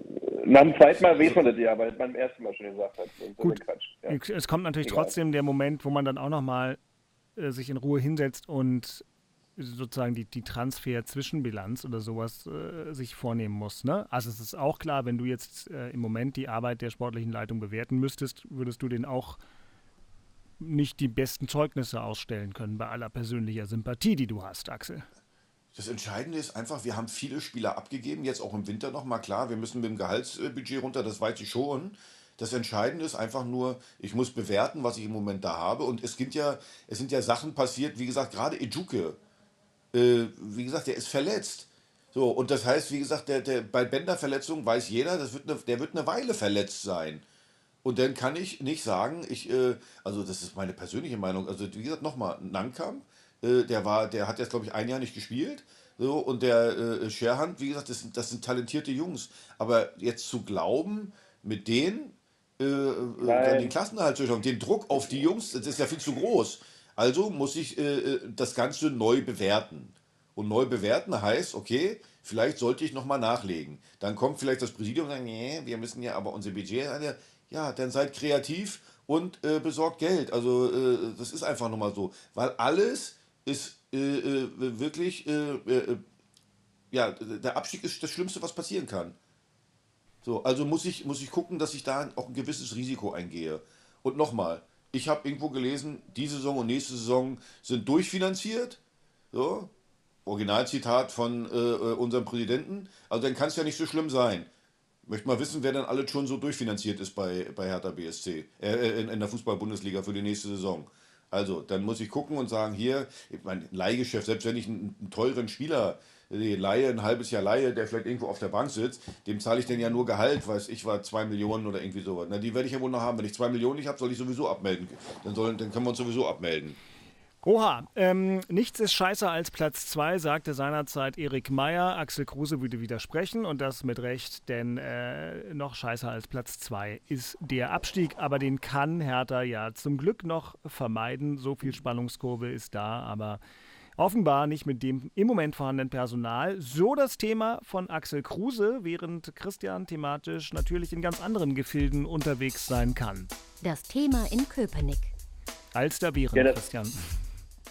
Nach dem zweiten Mal weiß man das ja, weil man beim ersten Mal schon gesagt hat. So Gut, ja. es kommt natürlich Egal. trotzdem der Moment, wo man dann auch nochmal äh, sich in Ruhe hinsetzt und sozusagen die, die Transfer-Zwischenbilanz oder sowas äh, sich vornehmen muss. Ne? Also es ist auch klar, wenn du jetzt äh, im Moment die Arbeit der sportlichen Leitung bewerten müsstest, würdest du den auch nicht die besten Zeugnisse ausstellen können bei aller persönlicher Sympathie, die du hast, Axel. Das Entscheidende ist einfach, wir haben viele Spieler abgegeben, jetzt auch im Winter nochmal klar, wir müssen mit dem Gehaltsbudget runter, das weiß ich schon. Das Entscheidende ist einfach nur, ich muss bewerten, was ich im Moment da habe. Und es sind ja, es sind ja Sachen passiert, wie gesagt, gerade Ejuke, äh, wie gesagt, der ist verletzt. So, und das heißt, wie gesagt, der, der, bei Bänderverletzungen weiß jeder, das wird eine, der wird eine Weile verletzt sein. Und dann kann ich nicht sagen, ich, äh, also das ist meine persönliche Meinung, also wie gesagt, nochmal, Nankam, äh, der war, der hat jetzt, glaube ich, ein Jahr nicht gespielt. So, und der äh, Scherhand, wie gesagt, das sind, das sind talentierte Jungs. Aber jetzt zu glauben, mit denen äh, äh dann den Klassenerhalt zu schauen, den Druck auf die Jungs, das ist ja viel zu groß. Also muss ich äh, äh, das Ganze neu bewerten. Und neu bewerten heißt, okay, vielleicht sollte ich nochmal nachlegen. Dann kommt vielleicht das Präsidium und sagt, nee, wir müssen ja aber unser Budget, ja, dann seid kreativ und äh, besorgt Geld. Also äh, das ist einfach nochmal so. Weil alles ist äh, äh wirklich, ja, der Abstieg ist das Schlimmste, was passieren kann. So, also muss ich, muss ich gucken, dass ich da auch ein gewisses Risiko eingehe. Und nochmal, ich habe irgendwo gelesen, diese Saison und nächste Saison sind durchfinanziert. So, Originalzitat von unserem Präsidenten. Also dann kann es ja nicht so schlimm sein. Möchte mal wissen, wer dann alles schon so durchfinanziert ist bei, bei Hertha BSC, äh, in, in der Fußball-Bundesliga für die nächste Saison. Also, dann muss ich gucken und sagen, hier, mein Leihgeschäft, selbst wenn ich einen, einen teuren Spieler die Laie, ein halbes Jahr Laie, der vielleicht irgendwo auf der Bank sitzt, dem zahle ich denn ja nur Gehalt, weiß ich war zwei Millionen oder irgendwie sowas. Na, die werde ich ja wohl noch haben. Wenn ich zwei Millionen nicht habe, soll ich sowieso abmelden. Dann, soll, dann können wir uns sowieso abmelden. Oha, ähm, nichts ist scheißer als Platz 2, sagte seinerzeit Erik Meyer. Axel Kruse würde widersprechen und das mit Recht, denn äh, noch scheißer als Platz 2 ist der Abstieg. Aber den kann Hertha ja zum Glück noch vermeiden. So viel Spannungskurve ist da, aber offenbar nicht mit dem im Moment vorhandenen Personal. So das Thema von Axel Kruse, während Christian thematisch natürlich in ganz anderen Gefilden unterwegs sein kann. Das Thema in Köpenick. Als der Viren, Ja, das- Christian.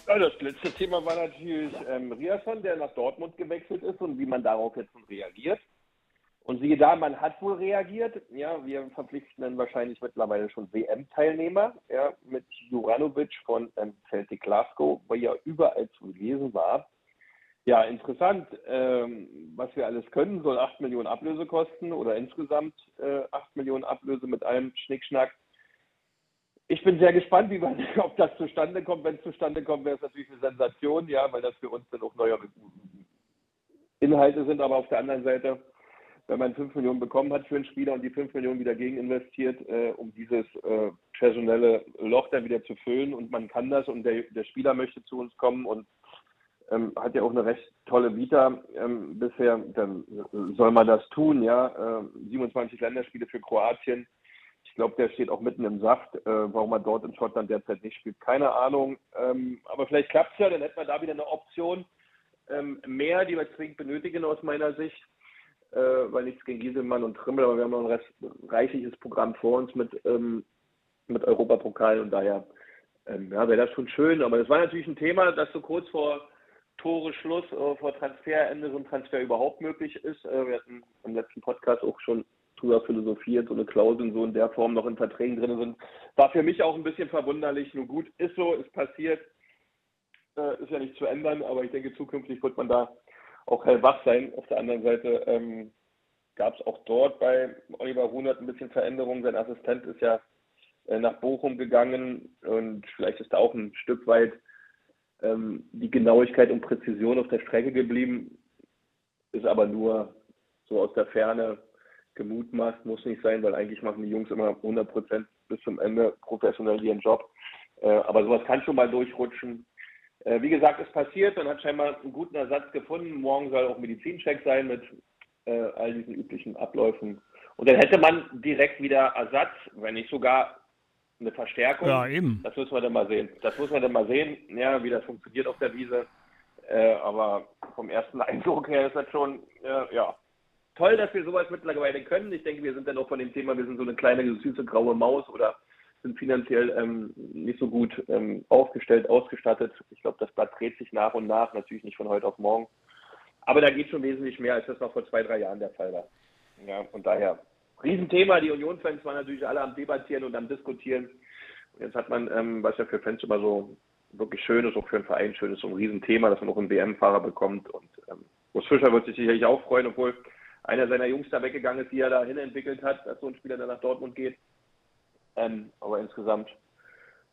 Ja, das letzte Thema war natürlich ähm, Riasson, der nach Dortmund gewechselt ist und wie man darauf jetzt reagiert. Und siehe da, man hat wohl reagiert. Ja, wir verpflichten dann wahrscheinlich mittlerweile schon WM-Teilnehmer, ja, mit Juranovic von ähm, Celtic Glasgow, wo ja überall zu lesen war. Ja, interessant, ähm, was wir alles können, soll 8 Millionen Ablöse kosten oder insgesamt äh, 8 Millionen Ablöse mit allem Schnickschnack. Ich bin sehr gespannt, wie man, <laughs> ob das zustande kommt. Wenn es zustande kommt, wäre es natürlich eine Sensation, ja, weil das für uns dann auch neue Inhalte sind. Aber auf der anderen Seite, wenn man 5 Millionen bekommen hat für einen Spieler und die 5 Millionen wieder gegen investiert, äh, um dieses äh, personelle Loch dann wieder zu füllen und man kann das und der, der Spieler möchte zu uns kommen und ähm, hat ja auch eine recht tolle Vita ähm, bisher, dann soll man das tun, ja. Äh, 27 Länderspiele für Kroatien. Ich glaube, der steht auch mitten im Saft. Äh, warum er dort in Schottland derzeit nicht spielt, keine Ahnung. Ähm, aber vielleicht klappt es ja, dann hätten wir da wieder eine Option ähm, mehr, die wir zwingend benötigen aus meiner Sicht. Äh, weil nichts gegen Gieselmann und Trimmel, aber wir haben noch ein reichliches Programm vor uns mit, ähm, mit Europapokal und daher ähm, ja, wäre das schon schön. Aber das war natürlich ein Thema, das so kurz vor Tore Schluss, äh, vor Transferende so ein Transfer überhaupt möglich ist. Äh, wir hatten im letzten Podcast auch schon drüber philosophiert, so eine Klauseln so in der Form noch in Verträgen drin sind. War für mich auch ein bisschen verwunderlich. Nur gut, ist so, ist passiert. Äh, ist ja nicht zu ändern, aber ich denke, zukünftig wird man da auch hellwach sein. Auf der anderen Seite ähm, gab es auch dort bei Oliver Runert ein bisschen Veränderung. Sein Assistent ist ja äh, nach Bochum gegangen und vielleicht ist da auch ein Stück weit ähm, die Genauigkeit und Präzision auf der Strecke geblieben, ist aber nur so aus der Ferne gemutmaßt, muss nicht sein, weil eigentlich machen die Jungs immer 100 Prozent bis zum Ende professionell ihren Job. Äh, aber sowas kann schon mal durchrutschen. Äh, wie gesagt, es passiert, man hat scheinbar einen guten Ersatz gefunden. Morgen soll auch Medizincheck sein mit äh, all diesen üblichen Abläufen. Und dann hätte man direkt wieder Ersatz, wenn nicht sogar eine Verstärkung. Ja, eben. Das müssen wir dann mal sehen. Das muss man dann mal sehen, ja, wie das funktioniert auf der Wiese. Äh, aber vom ersten <laughs> Eindruck her ist das schon, äh, ja, toll, dass wir sowas mittlerweile können. Ich denke, wir sind dann auch von dem Thema, wir sind so eine kleine, süße, graue Maus oder sind finanziell ähm, nicht so gut ähm, aufgestellt, ausgestattet. Ich glaube, das Blatt dreht sich nach und nach, natürlich nicht von heute auf morgen. Aber da geht schon wesentlich mehr, als das noch vor zwei, drei Jahren der Fall war. Ja, und daher, Riesenthema. Die Union-Fans waren natürlich alle am Debattieren und am Diskutieren. Und jetzt hat man, ähm, was ja für Fans immer so wirklich schön ist, auch für einen Verein schön ist, so ein Riesenthema, dass man auch einen WM-Fahrer bekommt. Und ähm, Urs Fischer wird sich sicherlich auch freuen, obwohl einer seiner Jungs da weggegangen ist, die er dahin entwickelt hat, dass so ein Spieler dann nach Dortmund geht. Ähm, aber insgesamt,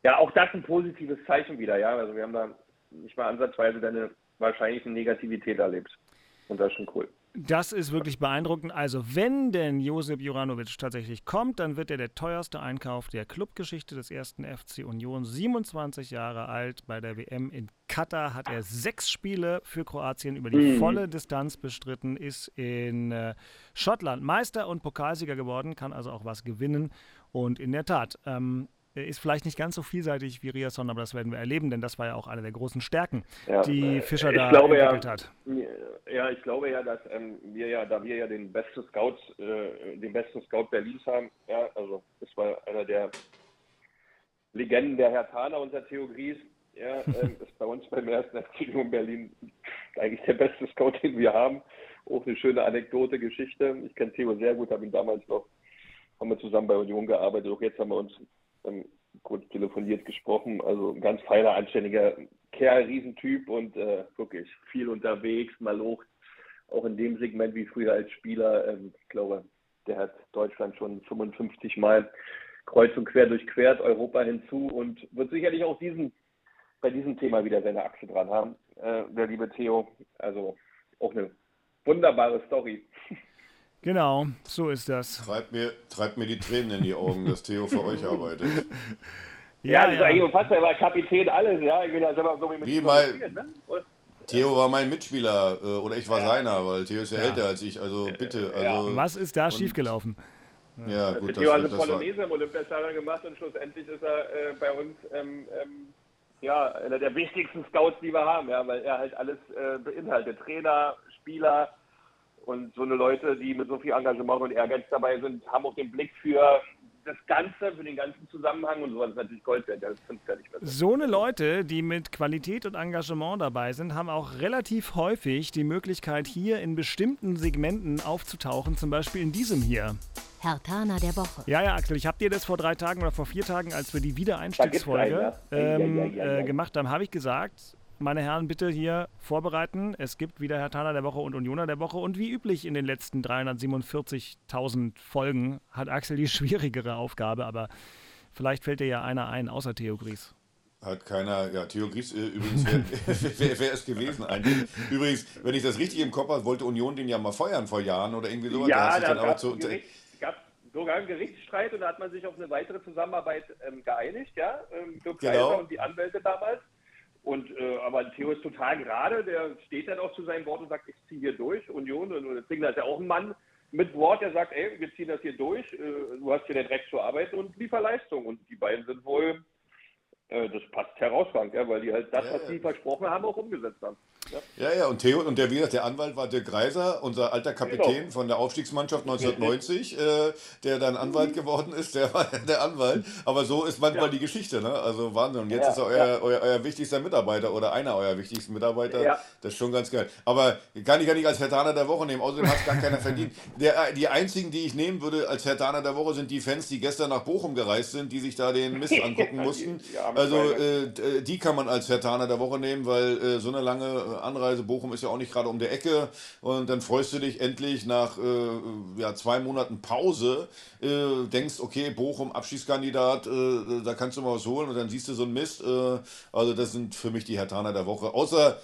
ja, auch das ein positives Zeichen wieder, ja. Also wir haben da nicht mal ansatzweise deine wahrscheinlichen Negativität erlebt. Und das ist schon cool. Das ist wirklich beeindruckend. Also, wenn denn Josip Juranovic tatsächlich kommt, dann wird er der teuerste Einkauf der Clubgeschichte des ersten FC Union. 27 Jahre alt. Bei der WM in Katar hat er sechs Spiele für Kroatien über die Mhm. volle Distanz bestritten, ist in äh, Schottland Meister und Pokalsieger geworden, kann also auch was gewinnen. Und in der Tat, ähm, er ist vielleicht nicht ganz so vielseitig wie Riasson, aber das werden wir erleben, denn das war ja auch eine der großen Stärken, Ja, die äh, Fischer da glaube ja, entwickelt hat. Ja, ich glaube ja, dass ähm, wir ja, da wir ja den besten Scouts, äh, den besten Scout Berlins haben, ja, also das war einer der Legenden der Hertaner, unser Theo Gries, ja, ähm, <laughs> ist bei uns beim ersten FC Union Berlin eigentlich der beste Scout, den wir haben. Auch eine schöne Anekdote, Geschichte. Ich kenne Theo sehr gut, habe ihn damals noch, haben wir zusammen bei Union gearbeitet. Auch jetzt haben wir uns ähm, kurz telefoniert, gesprochen. Also ein ganz feiner, anständiger Kerl, Riesentyp und äh, wirklich viel unterwegs, mal hoch. Auch in dem Segment wie früher als Spieler. Ähm, ich glaube, der hat Deutschland schon 55 Mal kreuz und quer durchquert, Europa hinzu und wird sicherlich auch diesen, bei diesem Thema wieder seine Achse dran haben. Äh, der liebe Theo. Also auch eine wunderbare Story. Genau, so ist das. Treibt mir, treibt mir die Tränen in die Augen, dass Theo für euch arbeitet. <laughs> Ja, das ist eigentlich unfassbar, er war Kapitän, alles, ja. Ich bin ja selber so wie mit Wie mal, ne? Theo war mein Mitspieler äh, oder ich war ja. seiner, weil Theo ist ja, ja, älter als ich, also bitte. Also, Was ist da schiefgelaufen? Ja, gut. Theo hat eine Polonaise im Olympiastadion gemacht und schlussendlich ist er äh, bei uns ähm, ähm, ja, einer der wichtigsten Scouts, die wir haben, ja, weil er halt alles äh, beinhaltet. Trainer, Spieler und so eine Leute, die mit so viel Engagement und Ehrgeiz dabei sind, haben auch den Blick für das Ganze, für den ganzen Zusammenhang und sowas ist natürlich Gold wert. Das ja nicht mehr so eine Leute, die mit Qualität und Engagement dabei sind, haben auch relativ häufig die Möglichkeit, hier in bestimmten Segmenten aufzutauchen, zum Beispiel in diesem hier. Herr Tana der Woche. Ja, ja, Axel, ich habe dir das vor drei Tagen oder vor vier Tagen, als wir die Wiedereinstiegsfolge ähm, ja, ja, ja, äh, gemacht haben, habe ich gesagt, meine Herren, bitte hier vorbereiten. Es gibt wieder Herr Tana der Woche und Unioner der Woche. Und wie üblich in den letzten 347.000 Folgen hat Axel die <laughs> schwierigere Aufgabe, aber vielleicht fällt dir ja einer ein, außer Theo Gries. Hat keiner, ja, Theo Gries äh, übrigens wäre wär, wär es gewesen eigentlich. Übrigens, wenn ich das richtig im Kopf habe, wollte Union den ja mal feuern vor Jahren oder irgendwie sowas. Ja, da gab es sogar einen Gerichtsstreit und da hat man sich auf eine weitere Zusammenarbeit ähm, geeinigt, ja, ähm, Dirk genau. und die Anwälte damals. Und äh, aber Theo ist total gerade, der steht dann auch zu seinem Wort und sagt, ich ziehe hier durch, Union. Und, Zingler ist ja auch ein Mann mit Wort, der sagt, ey, wir ziehen das hier durch, äh, du hast hier den Recht zu arbeiten und Lieferleistung. Und die beiden sind wohl, äh, das passt herausragend, ja, weil die halt das, ja, was sie versprochen haben, auch umgesetzt haben. Ja, ja, und Theo, und der, wie gesagt, der Anwalt war Dirk Greiser, unser alter Kapitän genau. von der Aufstiegsmannschaft 1990, äh, der dann Anwalt mhm. geworden ist, der war der Anwalt. Aber so ist manchmal ja. die Geschichte, ne? Also Wahnsinn. Und jetzt ja, ist er euer, euer, euer, wichtigster Mitarbeiter oder einer eurer wichtigsten Mitarbeiter. Das ist schon ganz geil. Aber kann ich gar nicht als Hertaner der Woche nehmen, außerdem hat es gar keiner verdient. Der, die einzigen, die ich nehmen würde als Hertaner der Woche, sind die Fans, die gestern nach Bochum gereist sind, die sich da den Mist <laughs> angucken mussten. Also äh, die kann man als Hertaner der Woche nehmen, weil äh, so eine lange Anreise, Bochum ist ja auch nicht gerade um der Ecke und dann freust du dich endlich nach äh, ja, zwei Monaten Pause, äh, denkst, okay, Bochum, Abschiedskandidat, äh, da kannst du mal was holen und dann siehst du so einen Mist. Äh, also das sind für mich die Hertaner der Woche. Außer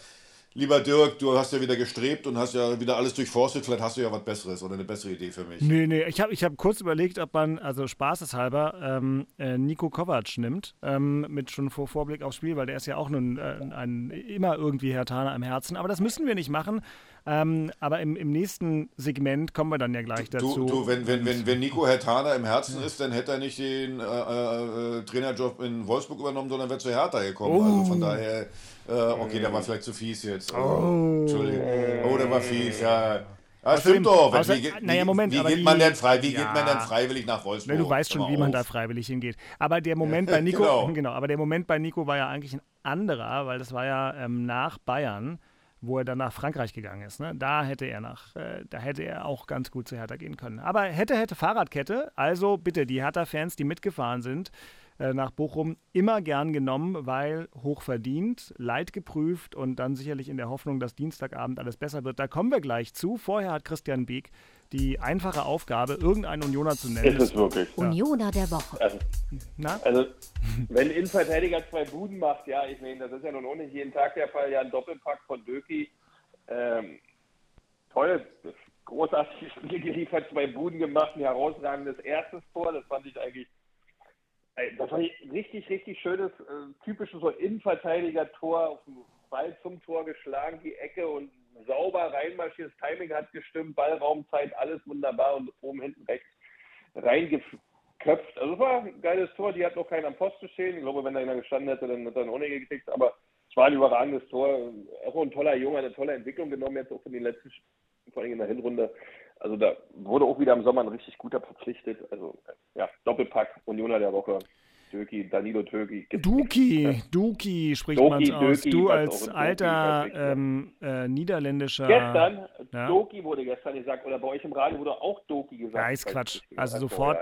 Lieber Dirk, du hast ja wieder gestrebt und hast ja wieder alles durchforstet. Vielleicht hast du ja was Besseres oder eine bessere Idee für mich. Nee, nee, ich habe ich hab kurz überlegt, ob man, also spaßeshalber, ähm, äh, Nico Kovac nimmt, ähm, mit schon vor Vorblick aufs Spiel, weil der ist ja auch nun äh, ein, immer irgendwie Herr Tana am Herzen. Aber das müssen wir nicht machen. Ähm, aber im, im nächsten Segment kommen wir dann ja gleich dazu. Du, du wenn, wenn, wenn, wenn Nico Hertana im Herzen ist, dann hätte er nicht den äh, äh, Trainerjob in Wolfsburg übernommen, sondern wäre zu Hertha gekommen. Oh. Also von daher, äh, okay, der war vielleicht zu fies jetzt. Oh. Entschuldigung. Oh, der war fies, ja. Ja, stimmt doch. Außer, wie, naja, Moment, wie, wie geht man denn frei, wie ja, geht man denn freiwillig nach Wolfsburg? Ne, du weißt schon, wie auf. man da freiwillig hingeht. Aber der Moment <laughs> bei Nico, genau. <laughs> genau. aber der Moment bei Nico war ja eigentlich ein anderer, weil das war ja ähm, nach Bayern wo er dann nach Frankreich gegangen ist. Ne? Da hätte er nach, äh, da hätte er auch ganz gut zu Hertha gehen können. Aber hätte, hätte Fahrradkette. Also bitte die Hertha-Fans, die mitgefahren sind nach Bochum, immer gern genommen, weil hochverdient, leidgeprüft und dann sicherlich in der Hoffnung, dass Dienstagabend alles besser wird. Da kommen wir gleich zu. Vorher hat Christian Beek die einfache Aufgabe, irgendeinen Unioner zu nennen. Ist es wirklich. Ja. Unioner der Woche. Also, also wenn Innenverteidiger zwei Buden macht, ja, ich meine, das ist ja nun auch nicht jeden Tag der Fall, ja, ein Doppelpack von Döki. Ähm, toll, großartiges <laughs> Spiel geliefert, zwei Buden gemacht, ein herausragendes erstes Tor, das fand ich eigentlich das war ein richtig, richtig schönes, äh, typisches so Innenverteidiger-Tor auf dem Ball zum Tor geschlagen, die Ecke und sauber reinmarschiert. Das Timing hat gestimmt, Ballraumzeit, alles wunderbar und oben hinten rechts reingeköpft. Also es war ein geiles Tor, die hat noch keinen am Posten stehen. Ich glaube, wenn da einer gestanden hätte, dann hätte er nicht gekriegt. Aber es war ein überragendes Tor. Auch ein toller Junge, eine tolle Entwicklung genommen jetzt auch in den letzten, vor allem in der Hinrunde. Also da wurde auch wieder im Sommer ein richtig guter verpflichtet. Also ja, Doppelpack, Unioner der Woche. Töki, Danilo Töki. Duki, Duki spricht man aus. Döki, du als alter ähm, äh, niederländischer. Gestern, ja? Doki wurde gestern gesagt, oder bei euch im Radio wurde auch Doki gesagt. Ja, ist Quatsch. Also sofort,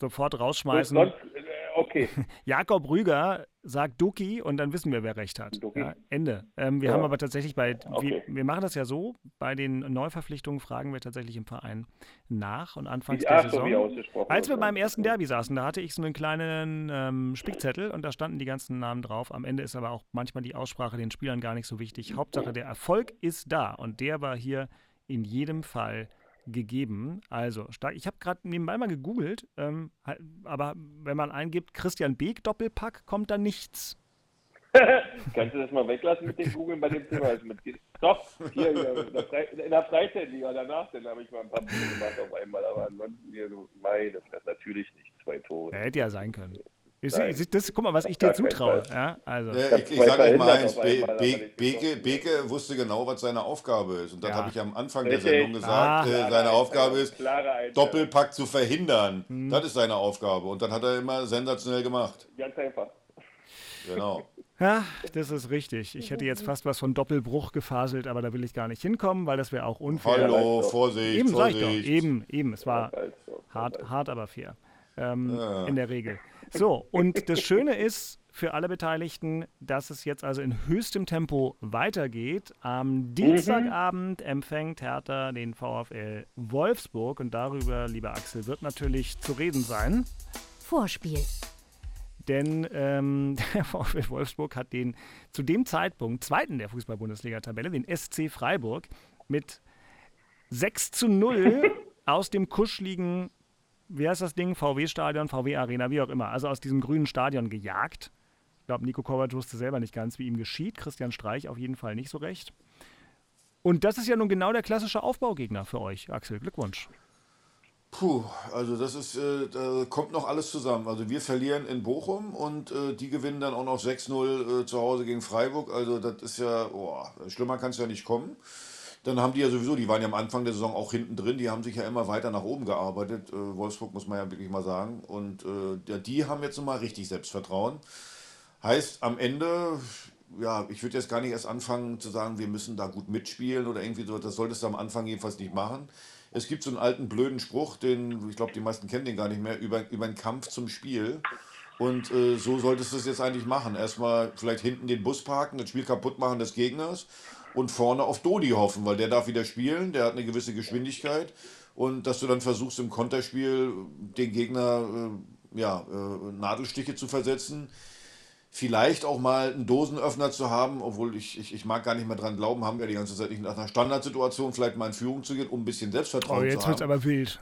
sofort rausschmeißen. Sonst, äh, okay. <laughs> Jakob Rüger sagt Duki und dann wissen wir, wer recht hat. Ja, Ende. Ähm, wir ja. haben aber tatsächlich bei, okay. wir, wir, machen das ja so, bei den Neuverpflichtungen fragen wir tatsächlich im Verein nach und anfangs der Saison. als wir beim ersten Derby saßen, da hatte ich so einen kleinen ähm, Spickzettel und da standen die ganzen Namen drauf. Am Ende ist aber auch manchmal die Aussprache den Spielern gar nicht so wichtig. Hauptsache der Erfolg ist da und der war hier in jedem Fall gegeben. Also stark. Ich habe gerade nebenbei mal gegoogelt, ähm, aber wenn man eingibt Christian Beek Doppelpack, kommt da nichts. <laughs> Kannst du das mal weglassen mit dem Googeln bei dem Thema? Also mit, doch, hier, hier in, der Fre in der Freizeitliga danach, dann habe ich mal ein paar Punkte gemacht auf einmal, aber ansonsten hier so, meine Fresse, natürlich nicht, zwei Tore. Ja, hätte ja sein können. Ich, das, guck mal, was ich dir zutraue. Ja, also. Ja, ich, ich sage euch mal eins, Be Be Beke, Beke, wusste genau, was seine Aufgabe ist. Und das ja. habe ich am Anfang der Sendung gesagt. Ah, äh, seine Aufgabe ist, Doppelpack zu verhindern. Hm. Das ist seine Aufgabe. Und dann hat er immer sensationell gemacht. Ganz einfach. Genau. <laughs> Ja, das ist richtig. Ich hätte jetzt fast was von Doppelbruch gefaselt, aber da will ich gar nicht hinkommen, weil das wäre auch unfair. Hallo, Vorsicht, eben, Vorsicht. Sag ich doch. Eben, eben. Es war hart, hart aber fair. Ähm, ja. In der Regel. So, und das Schöne ist für alle Beteiligten, dass es jetzt also in höchstem Tempo weitergeht. Am Dienstagabend empfängt Hertha den VfL Wolfsburg und darüber, lieber Axel, wird natürlich zu reden sein. Vorspiel. Denn ähm, <laughs> der VfL Wolfsburg hat den zu dem Zeitpunkt zweiten der Fußball-Bundesliga-Tabelle, den SC Freiburg, mit 6 zu 0 <laughs> aus dem kuscheligen wie heißt das Ding? VW-Stadion, VW-Arena, wie auch immer. Also aus diesem grünen Stadion gejagt. Ich glaube, Nico Kovac wusste selber nicht ganz, wie ihm geschieht. Christian Streich auf jeden Fall nicht so recht. Und das ist ja nun genau der klassische Aufbaugegner für euch, Axel. Glückwunsch. Puh, also das ist, äh, da kommt noch alles zusammen. Also wir verlieren in Bochum und äh, die gewinnen dann auch noch 6-0 äh, zu Hause gegen Freiburg. Also das ist ja, boah, schlimmer kann es ja nicht kommen. Dann haben die ja sowieso, die waren ja am Anfang der Saison auch hinten drin, die haben sich ja immer weiter nach oben gearbeitet. Äh, Wolfsburg muss man ja wirklich mal sagen. Und äh, die haben jetzt nochmal richtig Selbstvertrauen. Heißt am Ende, ja, ich würde jetzt gar nicht erst anfangen zu sagen, wir müssen da gut mitspielen oder irgendwie so. Das solltest du am Anfang jedenfalls nicht machen. Es gibt so einen alten blöden Spruch, den, ich glaube, die meisten kennen den gar nicht mehr, über, über einen Kampf zum Spiel. Und äh, so solltest du es jetzt eigentlich machen. Erstmal vielleicht hinten den Bus parken, das Spiel kaputt machen des Gegners und vorne auf Dodi hoffen, weil der darf wieder spielen, der hat eine gewisse Geschwindigkeit und dass du dann versuchst im Konterspiel den Gegner äh, ja, äh, Nadelstiche zu versetzen. Vielleicht auch mal einen Dosenöffner zu haben, obwohl ich, ich, ich mag gar nicht mehr dran glauben, haben wir die ganze Zeit nicht nach einer Standardsituation vielleicht mal in Führung zu gehen, um ein bisschen Selbstvertrauen oh, jetzt zu haben. Jetzt wird aber wild.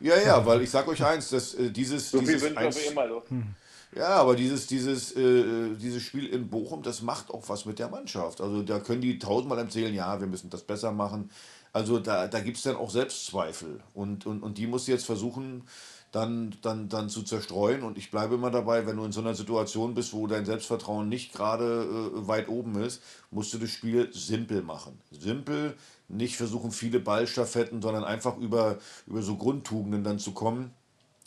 Ja, ja, weil ich sag euch eins, dass äh, dieses. So dieses viel eins, immer doch. Hm. Ja, aber dieses, dieses, äh, dieses Spiel in Bochum, das macht auch was mit der Mannschaft. Also da können die tausendmal erzählen, ja, wir müssen das besser machen. Also da, da gibt es dann auch Selbstzweifel. Und, und, und die muss jetzt versuchen, dann, dann, dann zu zerstreuen. Und ich bleibe immer dabei, wenn du in so einer Situation bist, wo dein Selbstvertrauen nicht gerade äh, weit oben ist, musst du das Spiel simpel machen. Simpel, nicht versuchen, viele Ballstaffetten, sondern einfach über, über so Grundtugenden dann zu kommen.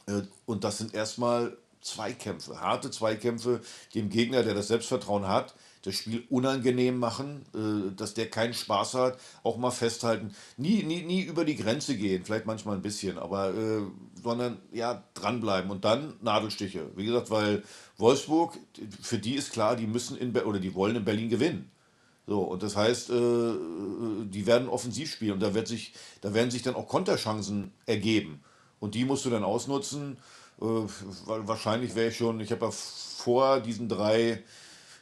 Äh, und das sind erstmal Zweikämpfe, harte Zweikämpfe, dem Gegner, der das Selbstvertrauen hat, das Spiel unangenehm machen, äh, dass der keinen Spaß hat, auch mal festhalten. Nie, nie, nie über die Grenze gehen, vielleicht manchmal ein bisschen, aber äh, sondern ja, dranbleiben und dann Nadelstiche. Wie gesagt, weil Wolfsburg, für die ist klar, die müssen in Be oder die wollen in Berlin gewinnen. So, und das heißt, äh, die werden offensiv spielen und da, wird sich, da werden sich dann auch Konterchancen ergeben. Und die musst du dann ausnutzen. Äh, wahrscheinlich wäre ich schon, ich habe ja vor diesen drei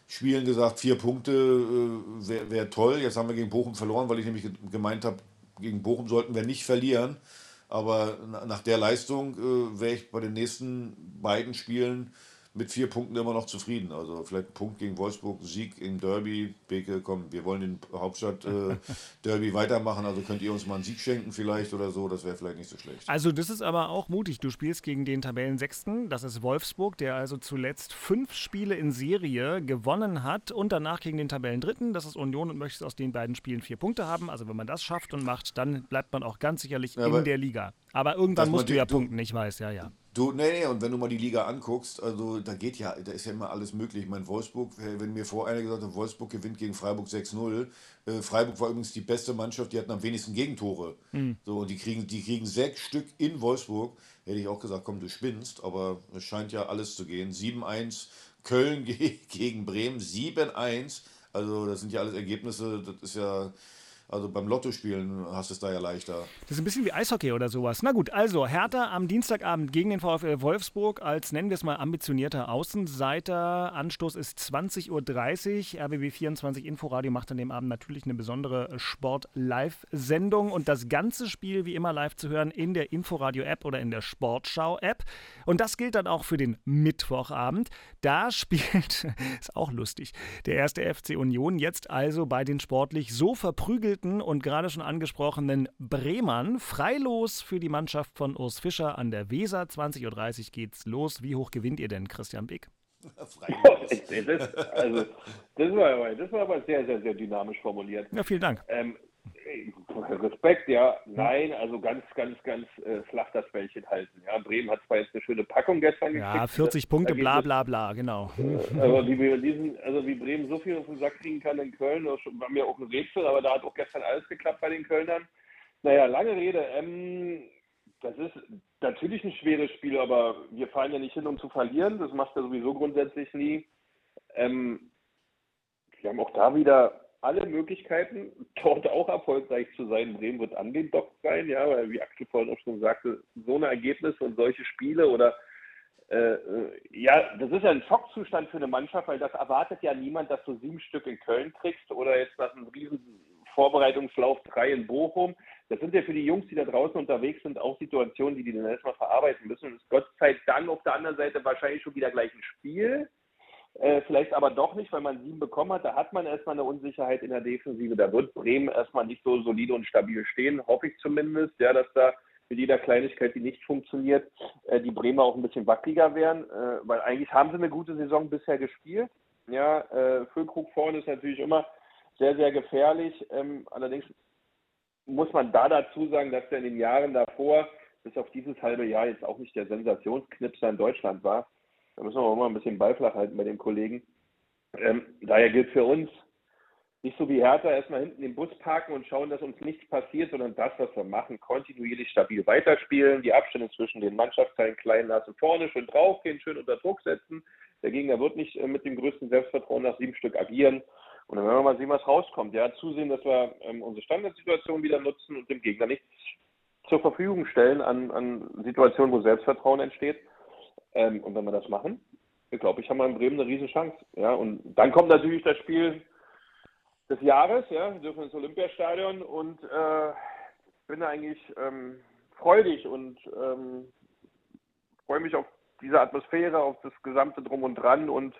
Spielen gesagt, vier Punkte äh, wäre wär toll. Jetzt haben wir gegen Bochum verloren, weil ich nämlich gemeint habe, gegen Bochum sollten wir nicht verlieren. Aber nach der Leistung äh, wäre ich bei den nächsten beiden Spielen mit vier Punkten immer noch zufrieden. Also vielleicht ein Punkt gegen Wolfsburg, Sieg im Derby. Beke, komm, wir wollen den Hauptstadt-Derby äh, <laughs> weitermachen. Also könnt ihr uns mal einen Sieg schenken vielleicht oder so. Das wäre vielleicht nicht so schlecht. Also das ist aber auch mutig. Du spielst gegen den Tabellensechsten. Das ist Wolfsburg, der also zuletzt fünf Spiele in Serie gewonnen hat und danach gegen den Tabellendritten. Das ist Union und möchtest aus den beiden Spielen vier Punkte haben. Also wenn man das schafft und macht, dann bleibt man auch ganz sicherlich ja, in der Liga. Aber irgendwann musst du ja punkten, ich weiß, ja, ja. Du, nee, nee, und wenn du mal die Liga anguckst, also da geht ja, da ist ja immer alles möglich. Ich meine, Wolfsburg, wenn mir vor einer gesagt hat, Wolfsburg gewinnt gegen Freiburg 6-0, äh, Freiburg war übrigens die beste Mannschaft, die hatten am wenigsten Gegentore. Mhm. So, und die kriegen, die kriegen sechs Stück in Wolfsburg. Hätte ich auch gesagt, komm, du spinnst, aber es scheint ja alles zu gehen. 7-1, Köln <laughs> gegen Bremen, 7-1. Also, das sind ja alles Ergebnisse, das ist ja Also beim Lottospielen hast du es da ja leichter. Das ist ein bisschen wie Eishockey oder sowas. Na gut, also Hertha am Dienstagabend gegen den VfL Wolfsburg als, nennen wir es mal, ambitionierter Außenseiter. Anstoß ist 20.30 Uhr. RBB24 Inforadio macht an dem Abend natürlich eine besondere Sport-Live-Sendung und das ganze Spiel wie immer live zu hören in der Inforadio-App oder in der Sportschau-App. Und das gilt dann auch für den Mittwochabend. Da <laughs> spielt, ist auch lustig, der erste FC Union jetzt also bei den sportlich so verprügelten gespielten und gerade schon angesprochenen Bremern. Freilos für die Mannschaft von Urs Fischer an der Weser. 20.30 Uhr geht's los. Wie hoch gewinnt ihr denn, Christian Beck? <laughs> das, also, das war, aber, das war aber sehr, sehr, sehr dynamisch formuliert. Ja, vielen Dank. Ähm, Respekt, ja. Nein, also ganz, ganz, ganz äh, flach das Bällchen halten. Ja, Bremen hat zwar jetzt eine schöne Packung gestern gekriegt. Ja, 40 Punkte, bla bla bla, genau. Äh, aber wie, wir diesen, also wie Bremen so viel auf den Sack kriegen kann in Köln, das war mir auch ein Rätsel, aber da hat auch gestern alles geklappt bei den Kölnern. Naja, lange Rede. Ähm, das ist natürlich ein schweres Spiel, aber wir fahren ja nicht hin, um zu verlieren. Das macht er sowieso grundsätzlich nie. Ähm, wir haben auch da wieder alle Möglichkeiten, dort auch erfolgreich zu sein. Bremen wird an den Dock sein, ja, weil wie Axel vorhin auch schon sagte, so eine Ergebnisse und solche Spiele oder äh, äh, ja, das ist ja ein Schockzustand für eine Mannschaft, weil das erwartet ja niemand, dass du sieben Stück in Köln kriegst oder jetzt nach einem riesen Vorbereitungslauf drei in Bochum. Das sind ja für die Jungs, die da draußen unterwegs sind, auch Situationen, die die dann erstmal verarbeiten müssen. Und es ist Gott sei Dank auf der anderen Seite wahrscheinlich schon wieder gleich ein Spiel äh, vielleicht aber doch nicht, weil man sieben bekommen hat. Da hat man erstmal eine Unsicherheit in der Defensive. Da wird Bremen erstmal nicht so solide und stabil stehen, hoffe ich zumindest, ja, dass da mit jeder Kleinigkeit, die nicht funktioniert, äh, die Bremer auch ein bisschen wackeliger werden, äh, weil eigentlich haben sie eine gute Saison bisher gespielt. Ja, äh, Füllkrug vorne ist natürlich immer sehr, sehr gefährlich. Ähm, allerdings muss man da dazu sagen, dass er in den Jahren davor, bis auf dieses halbe Jahr, jetzt auch nicht der Sensationsknipser in Deutschland war. Da müssen wir auch mal ein bisschen Beiflach halten bei den Kollegen. Ähm, daher gilt für uns, nicht so wie Hertha erstmal hinten den Bus parken und schauen, dass uns nichts passiert, sondern das, was wir machen, kontinuierlich stabil weiterspielen, die Abstände zwischen den Mannschaftsteilen klein lassen, vorne schön draufgehen, schön unter Druck setzen. Der Gegner wird nicht äh, mit dem größten Selbstvertrauen nach sieben Stück agieren. Und dann werden wir mal sehen, was rauskommt. Ja, zusehen, dass wir ähm, unsere Standardsituation wieder nutzen und dem Gegner nichts zur Verfügung stellen an, an Situationen, wo Selbstvertrauen entsteht. Ähm, und wenn wir das machen, glaube ich, haben wir in Bremen eine Riesenchance. Ja, und dann kommt natürlich das Spiel des Jahres, ja, wir dürfen ins Olympiastadion und äh, bin eigentlich ähm, freudig und ähm, freue mich auf diese Atmosphäre, auf das gesamte Drum und Dran und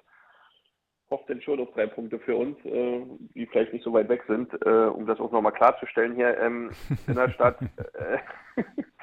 hoffe denn schon auf drei Punkte für uns, äh, die vielleicht nicht so weit weg sind, äh, um das auch nochmal klarzustellen hier ähm, in der Stadt. <laughs>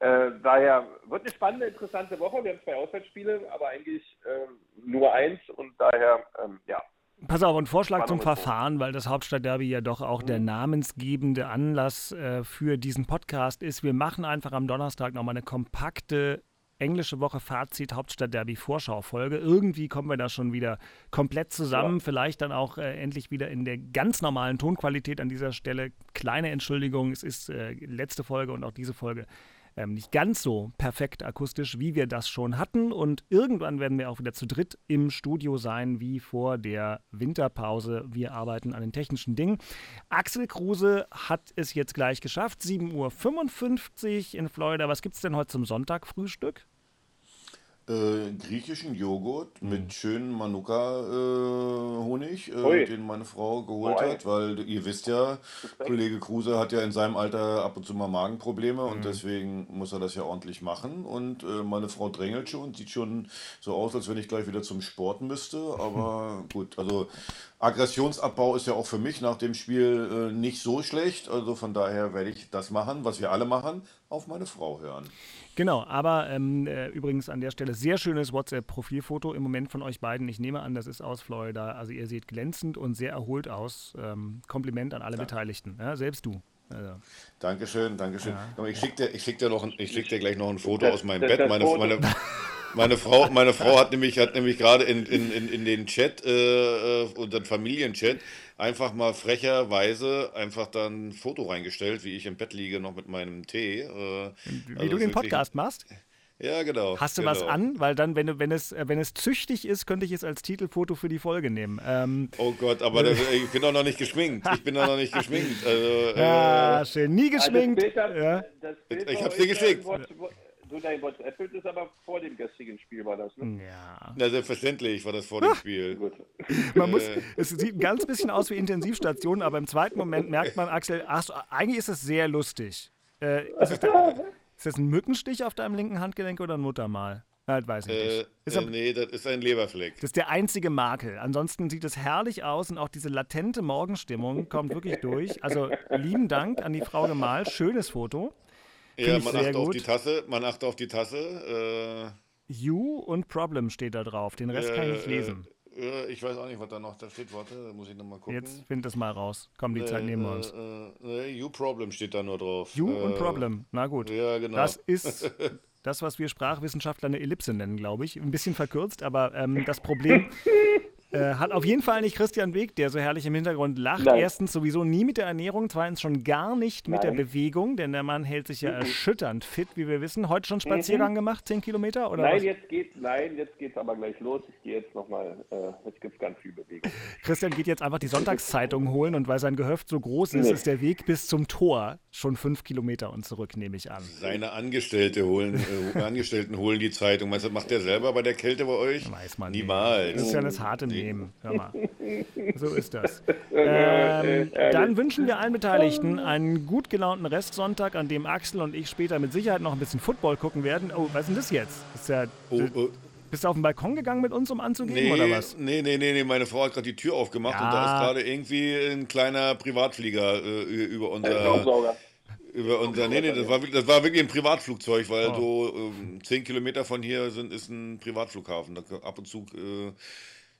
Äh, daher wird eine spannende, interessante Woche. Wir haben zwei Auswärtsspiele, aber eigentlich äh, nur eins und daher, ähm, ja. Pass auf, ein Vorschlag zum Verfahren, weil das Hauptstadtderby ja doch auch mhm. der namensgebende Anlass äh, für diesen Podcast ist. Wir machen einfach am Donnerstag nochmal eine kompakte englische Woche Fazit Hauptstadtderby Vorschaufolge. Irgendwie kommen wir da schon wieder komplett zusammen. Ja. Vielleicht dann auch äh, endlich wieder in der ganz normalen Tonqualität an dieser Stelle. Kleine Entschuldigung, es ist äh, letzte Folge und auch diese Folge ähm, nicht ganz so perfekt akustisch, wie wir das schon hatten. Und irgendwann werden wir auch wieder zu dritt im Studio sein, wie vor der Winterpause. Wir arbeiten an den technischen Dingen. Axel Kruse hat es jetzt gleich geschafft. 7.55 Uhr in Florida. Was gibt es denn heute zum Sonntagfrühstück? Äh, griechischen Joghurt mhm. mit schönem Manuka-Honig, äh, äh, den meine Frau geholt Oi. hat, weil ihr wisst ja, Kollege Kruse hat ja in seinem Alter ab und zu mal Magenprobleme mhm. und deswegen muss er das ja ordentlich machen. Und äh, meine Frau drängelt schon, sieht schon so aus, als wenn ich gleich wieder zum Sport müsste. Aber <laughs> gut, also Aggressionsabbau ist ja auch für mich nach dem Spiel äh, nicht so schlecht. Also von daher werde ich das machen, was wir alle machen, auf meine Frau hören. Genau, aber ähm, äh, übrigens an der Stelle sehr schönes WhatsApp-Profilfoto im Moment von euch beiden. Ich nehme an, das ist aus Florida. Also ihr seht glänzend und sehr erholt aus. Ähm, Kompliment an alle ja. Beteiligten, ja, selbst du. Also. Dankeschön, Dankeschön. Ja. Ich schicke dir, schick dir, schick dir gleich noch ein Foto aus meinem Bett. Meine, meine, <laughs> meine, Frau, meine Frau hat nämlich, hat nämlich gerade in, in, in, in den Chat, äh, äh unseren Familienchat, einfach mal frecherweise einfach dann ein Foto reingestellt, wie ich im Bett liege, noch mit meinem Tee. Äh, wie also du den Podcast machst? Ja, genau. Hast du genau. was an? Weil dann, wenn, du, wenn, es, wenn es züchtig ist, könnte ich es als Titelfoto für die Folge nehmen. Ähm, oh Gott, aber das, <laughs> ich bin doch noch nicht geschminkt. Ich bin doch noch nicht geschminkt. Also, ja, äh, schön. Nie geschminkt. Also das Bild, ja. das Bild Ich euch dir geschickt. in What- So dein WhatsApp-Bild ist aber vor dem gestrigen Spiel, war das, ne? Ja. na, selbstverständlich war das vor dem Spiel. Gut. <laughs> Man muss, Äh. es sieht ein ganz bisschen aus wie Intensivstation, aber im zweiten Moment merkt man, Axel, ach eigentlich ist es sehr lustig. Äh, ist, es da, <laughs> ist das ein Mückenstich auf deinem linken Handgelenk oder ein Muttermal? Das weiß ich Äh, nicht. Ist äh, aber- nee, das ist ein Leberfleck. Das ist der einzige Makel. Ansonsten sieht es herrlich aus und auch diese latente Morgenstimmung kommt wirklich durch. Also lieben Dank an die Frau Gemahl. Schönes Foto. Ja, man achtet auf gut. die Tasse, man achtet auf die Tasse. You und Problem steht da drauf. Den Äh, Rest kann ich äh, nicht lesen. Äh, ich weiß auch nicht, was da noch da steht. Warte, da muss ich nochmal gucken. Jetzt find das mal raus. Komm, die Zeit nehmen wir uns. Äh, äh, you Problem steht da nur drauf. You äh, und Problem. Na gut. Ja, genau. Das ist <laughs> das, was wir Sprachwissenschaftler eine Ellipse nennen, glaube ich. Ein bisschen verkürzt, aber ähm, das Problem <laughs> äh, hat auf jeden Fall nicht Christian Weg, der so herrlich im Hintergrund lacht. Nein. Erstens sowieso nie mit der Ernährung, zweitens schon gar nicht mit der Nein. Bewegung, denn der Mann hält sich ja Mhm. erschütternd fit, wie wir wissen. Heute schon Spaziergang gemacht, 10 Kilometer oder Nein, was? jetzt geht's, nein, jetzt geht's aber gleich los. Ich gehe jetzt nochmal, äh, jetzt gibt's ganz viel Bewegung. Christian geht jetzt einfach die Sonntagszeitung holen und weil sein Gehöft so groß ist, Nee. ist der Weg bis zum Tor schon fünf Kilometer und zurück, nehme ich an. Seine Angestellte holen, äh, Angestellten holen die Zeitung. Meinst du, das macht der selber bei der Kälte bei euch? Weiß man Niemals. Das ist ja das harte Nehmen. Hör mal. <laughs> So ist das. Äh, Ähm, dann wünschen wir allen Beteiligten einen gut gelaunten Restsonntag, an dem Axel und ich später mit Sicherheit noch ein bisschen Football gucken werden. Oh, was ist denn das jetzt? Ist ja, Oh, oh, bist du auf den Balkon gegangen mit uns, um anzugeben, nee, oder was? nee, nee, nee, nee, meine Frau hat gerade die Tür aufgemacht Ja. und da ist gerade irgendwie ein kleiner Privatflieger äh, über Ein unser, Staubsauger. über unser, nee, nee, das war, wirklich- das war wirklich ein Privatflugzeug, weil Oh. so ähm, zehn Kilometer von hier sind, ist ein Privatflughafen. Da ab und zu äh,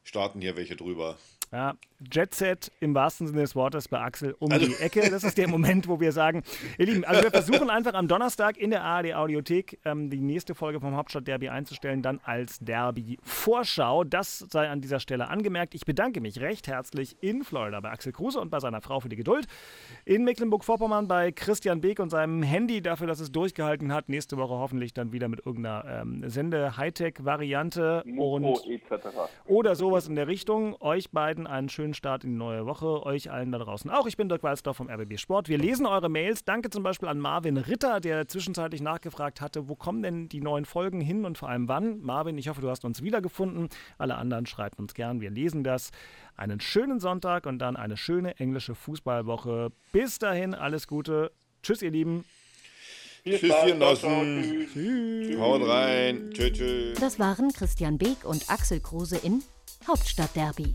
starten hier welche drüber. Ja, Jet Set im wahrsten Sinne des Wortes bei Axel um Also- die Ecke. Das ist der Moment, wo wir sagen, ihr Lieben, also wir versuchen einfach am Donnerstag in der ARD Audiothek ähm, die nächste Folge vom Hauptstadt-Derby einzustellen, dann als Derby-Vorschau. Das sei an dieser Stelle angemerkt. Ich bedanke mich recht herzlich in Florida bei Axel Kruse und bei seiner Frau für die Geduld. In Mecklenburg-Vorpommern bei Christian Beek und seinem Handy dafür, dass es durchgehalten hat. Nächste Woche hoffentlich dann wieder mit irgendeiner ähm, Sende-Hightech-Variante. Und etc. oder sowas in der Richtung. Euch beiden einen schönen Start in die neue Woche. Euch allen da draußen auch. Ich bin Dirk Walzdorf vom RBB Sport. Wir lesen eure Mails. Danke zum Beispiel an Marvin Ritter, der zwischenzeitlich nachgefragt hatte, wo kommen denn die neuen Folgen hin und vor allem wann. Marvin, ich hoffe, du hast uns wiedergefunden. Alle anderen schreibt uns gern. Wir lesen das. Einen schönen Sonntag und dann eine schöne englische Fußballwoche. Bis dahin, alles Gute. Tschüss, ihr Lieben. Tschüss, ihr ciao, ciao, Nossen. tschüss. Haut rein. Tschö. Das waren Christian Beek und Axel Kruse in Hauptstadtderby,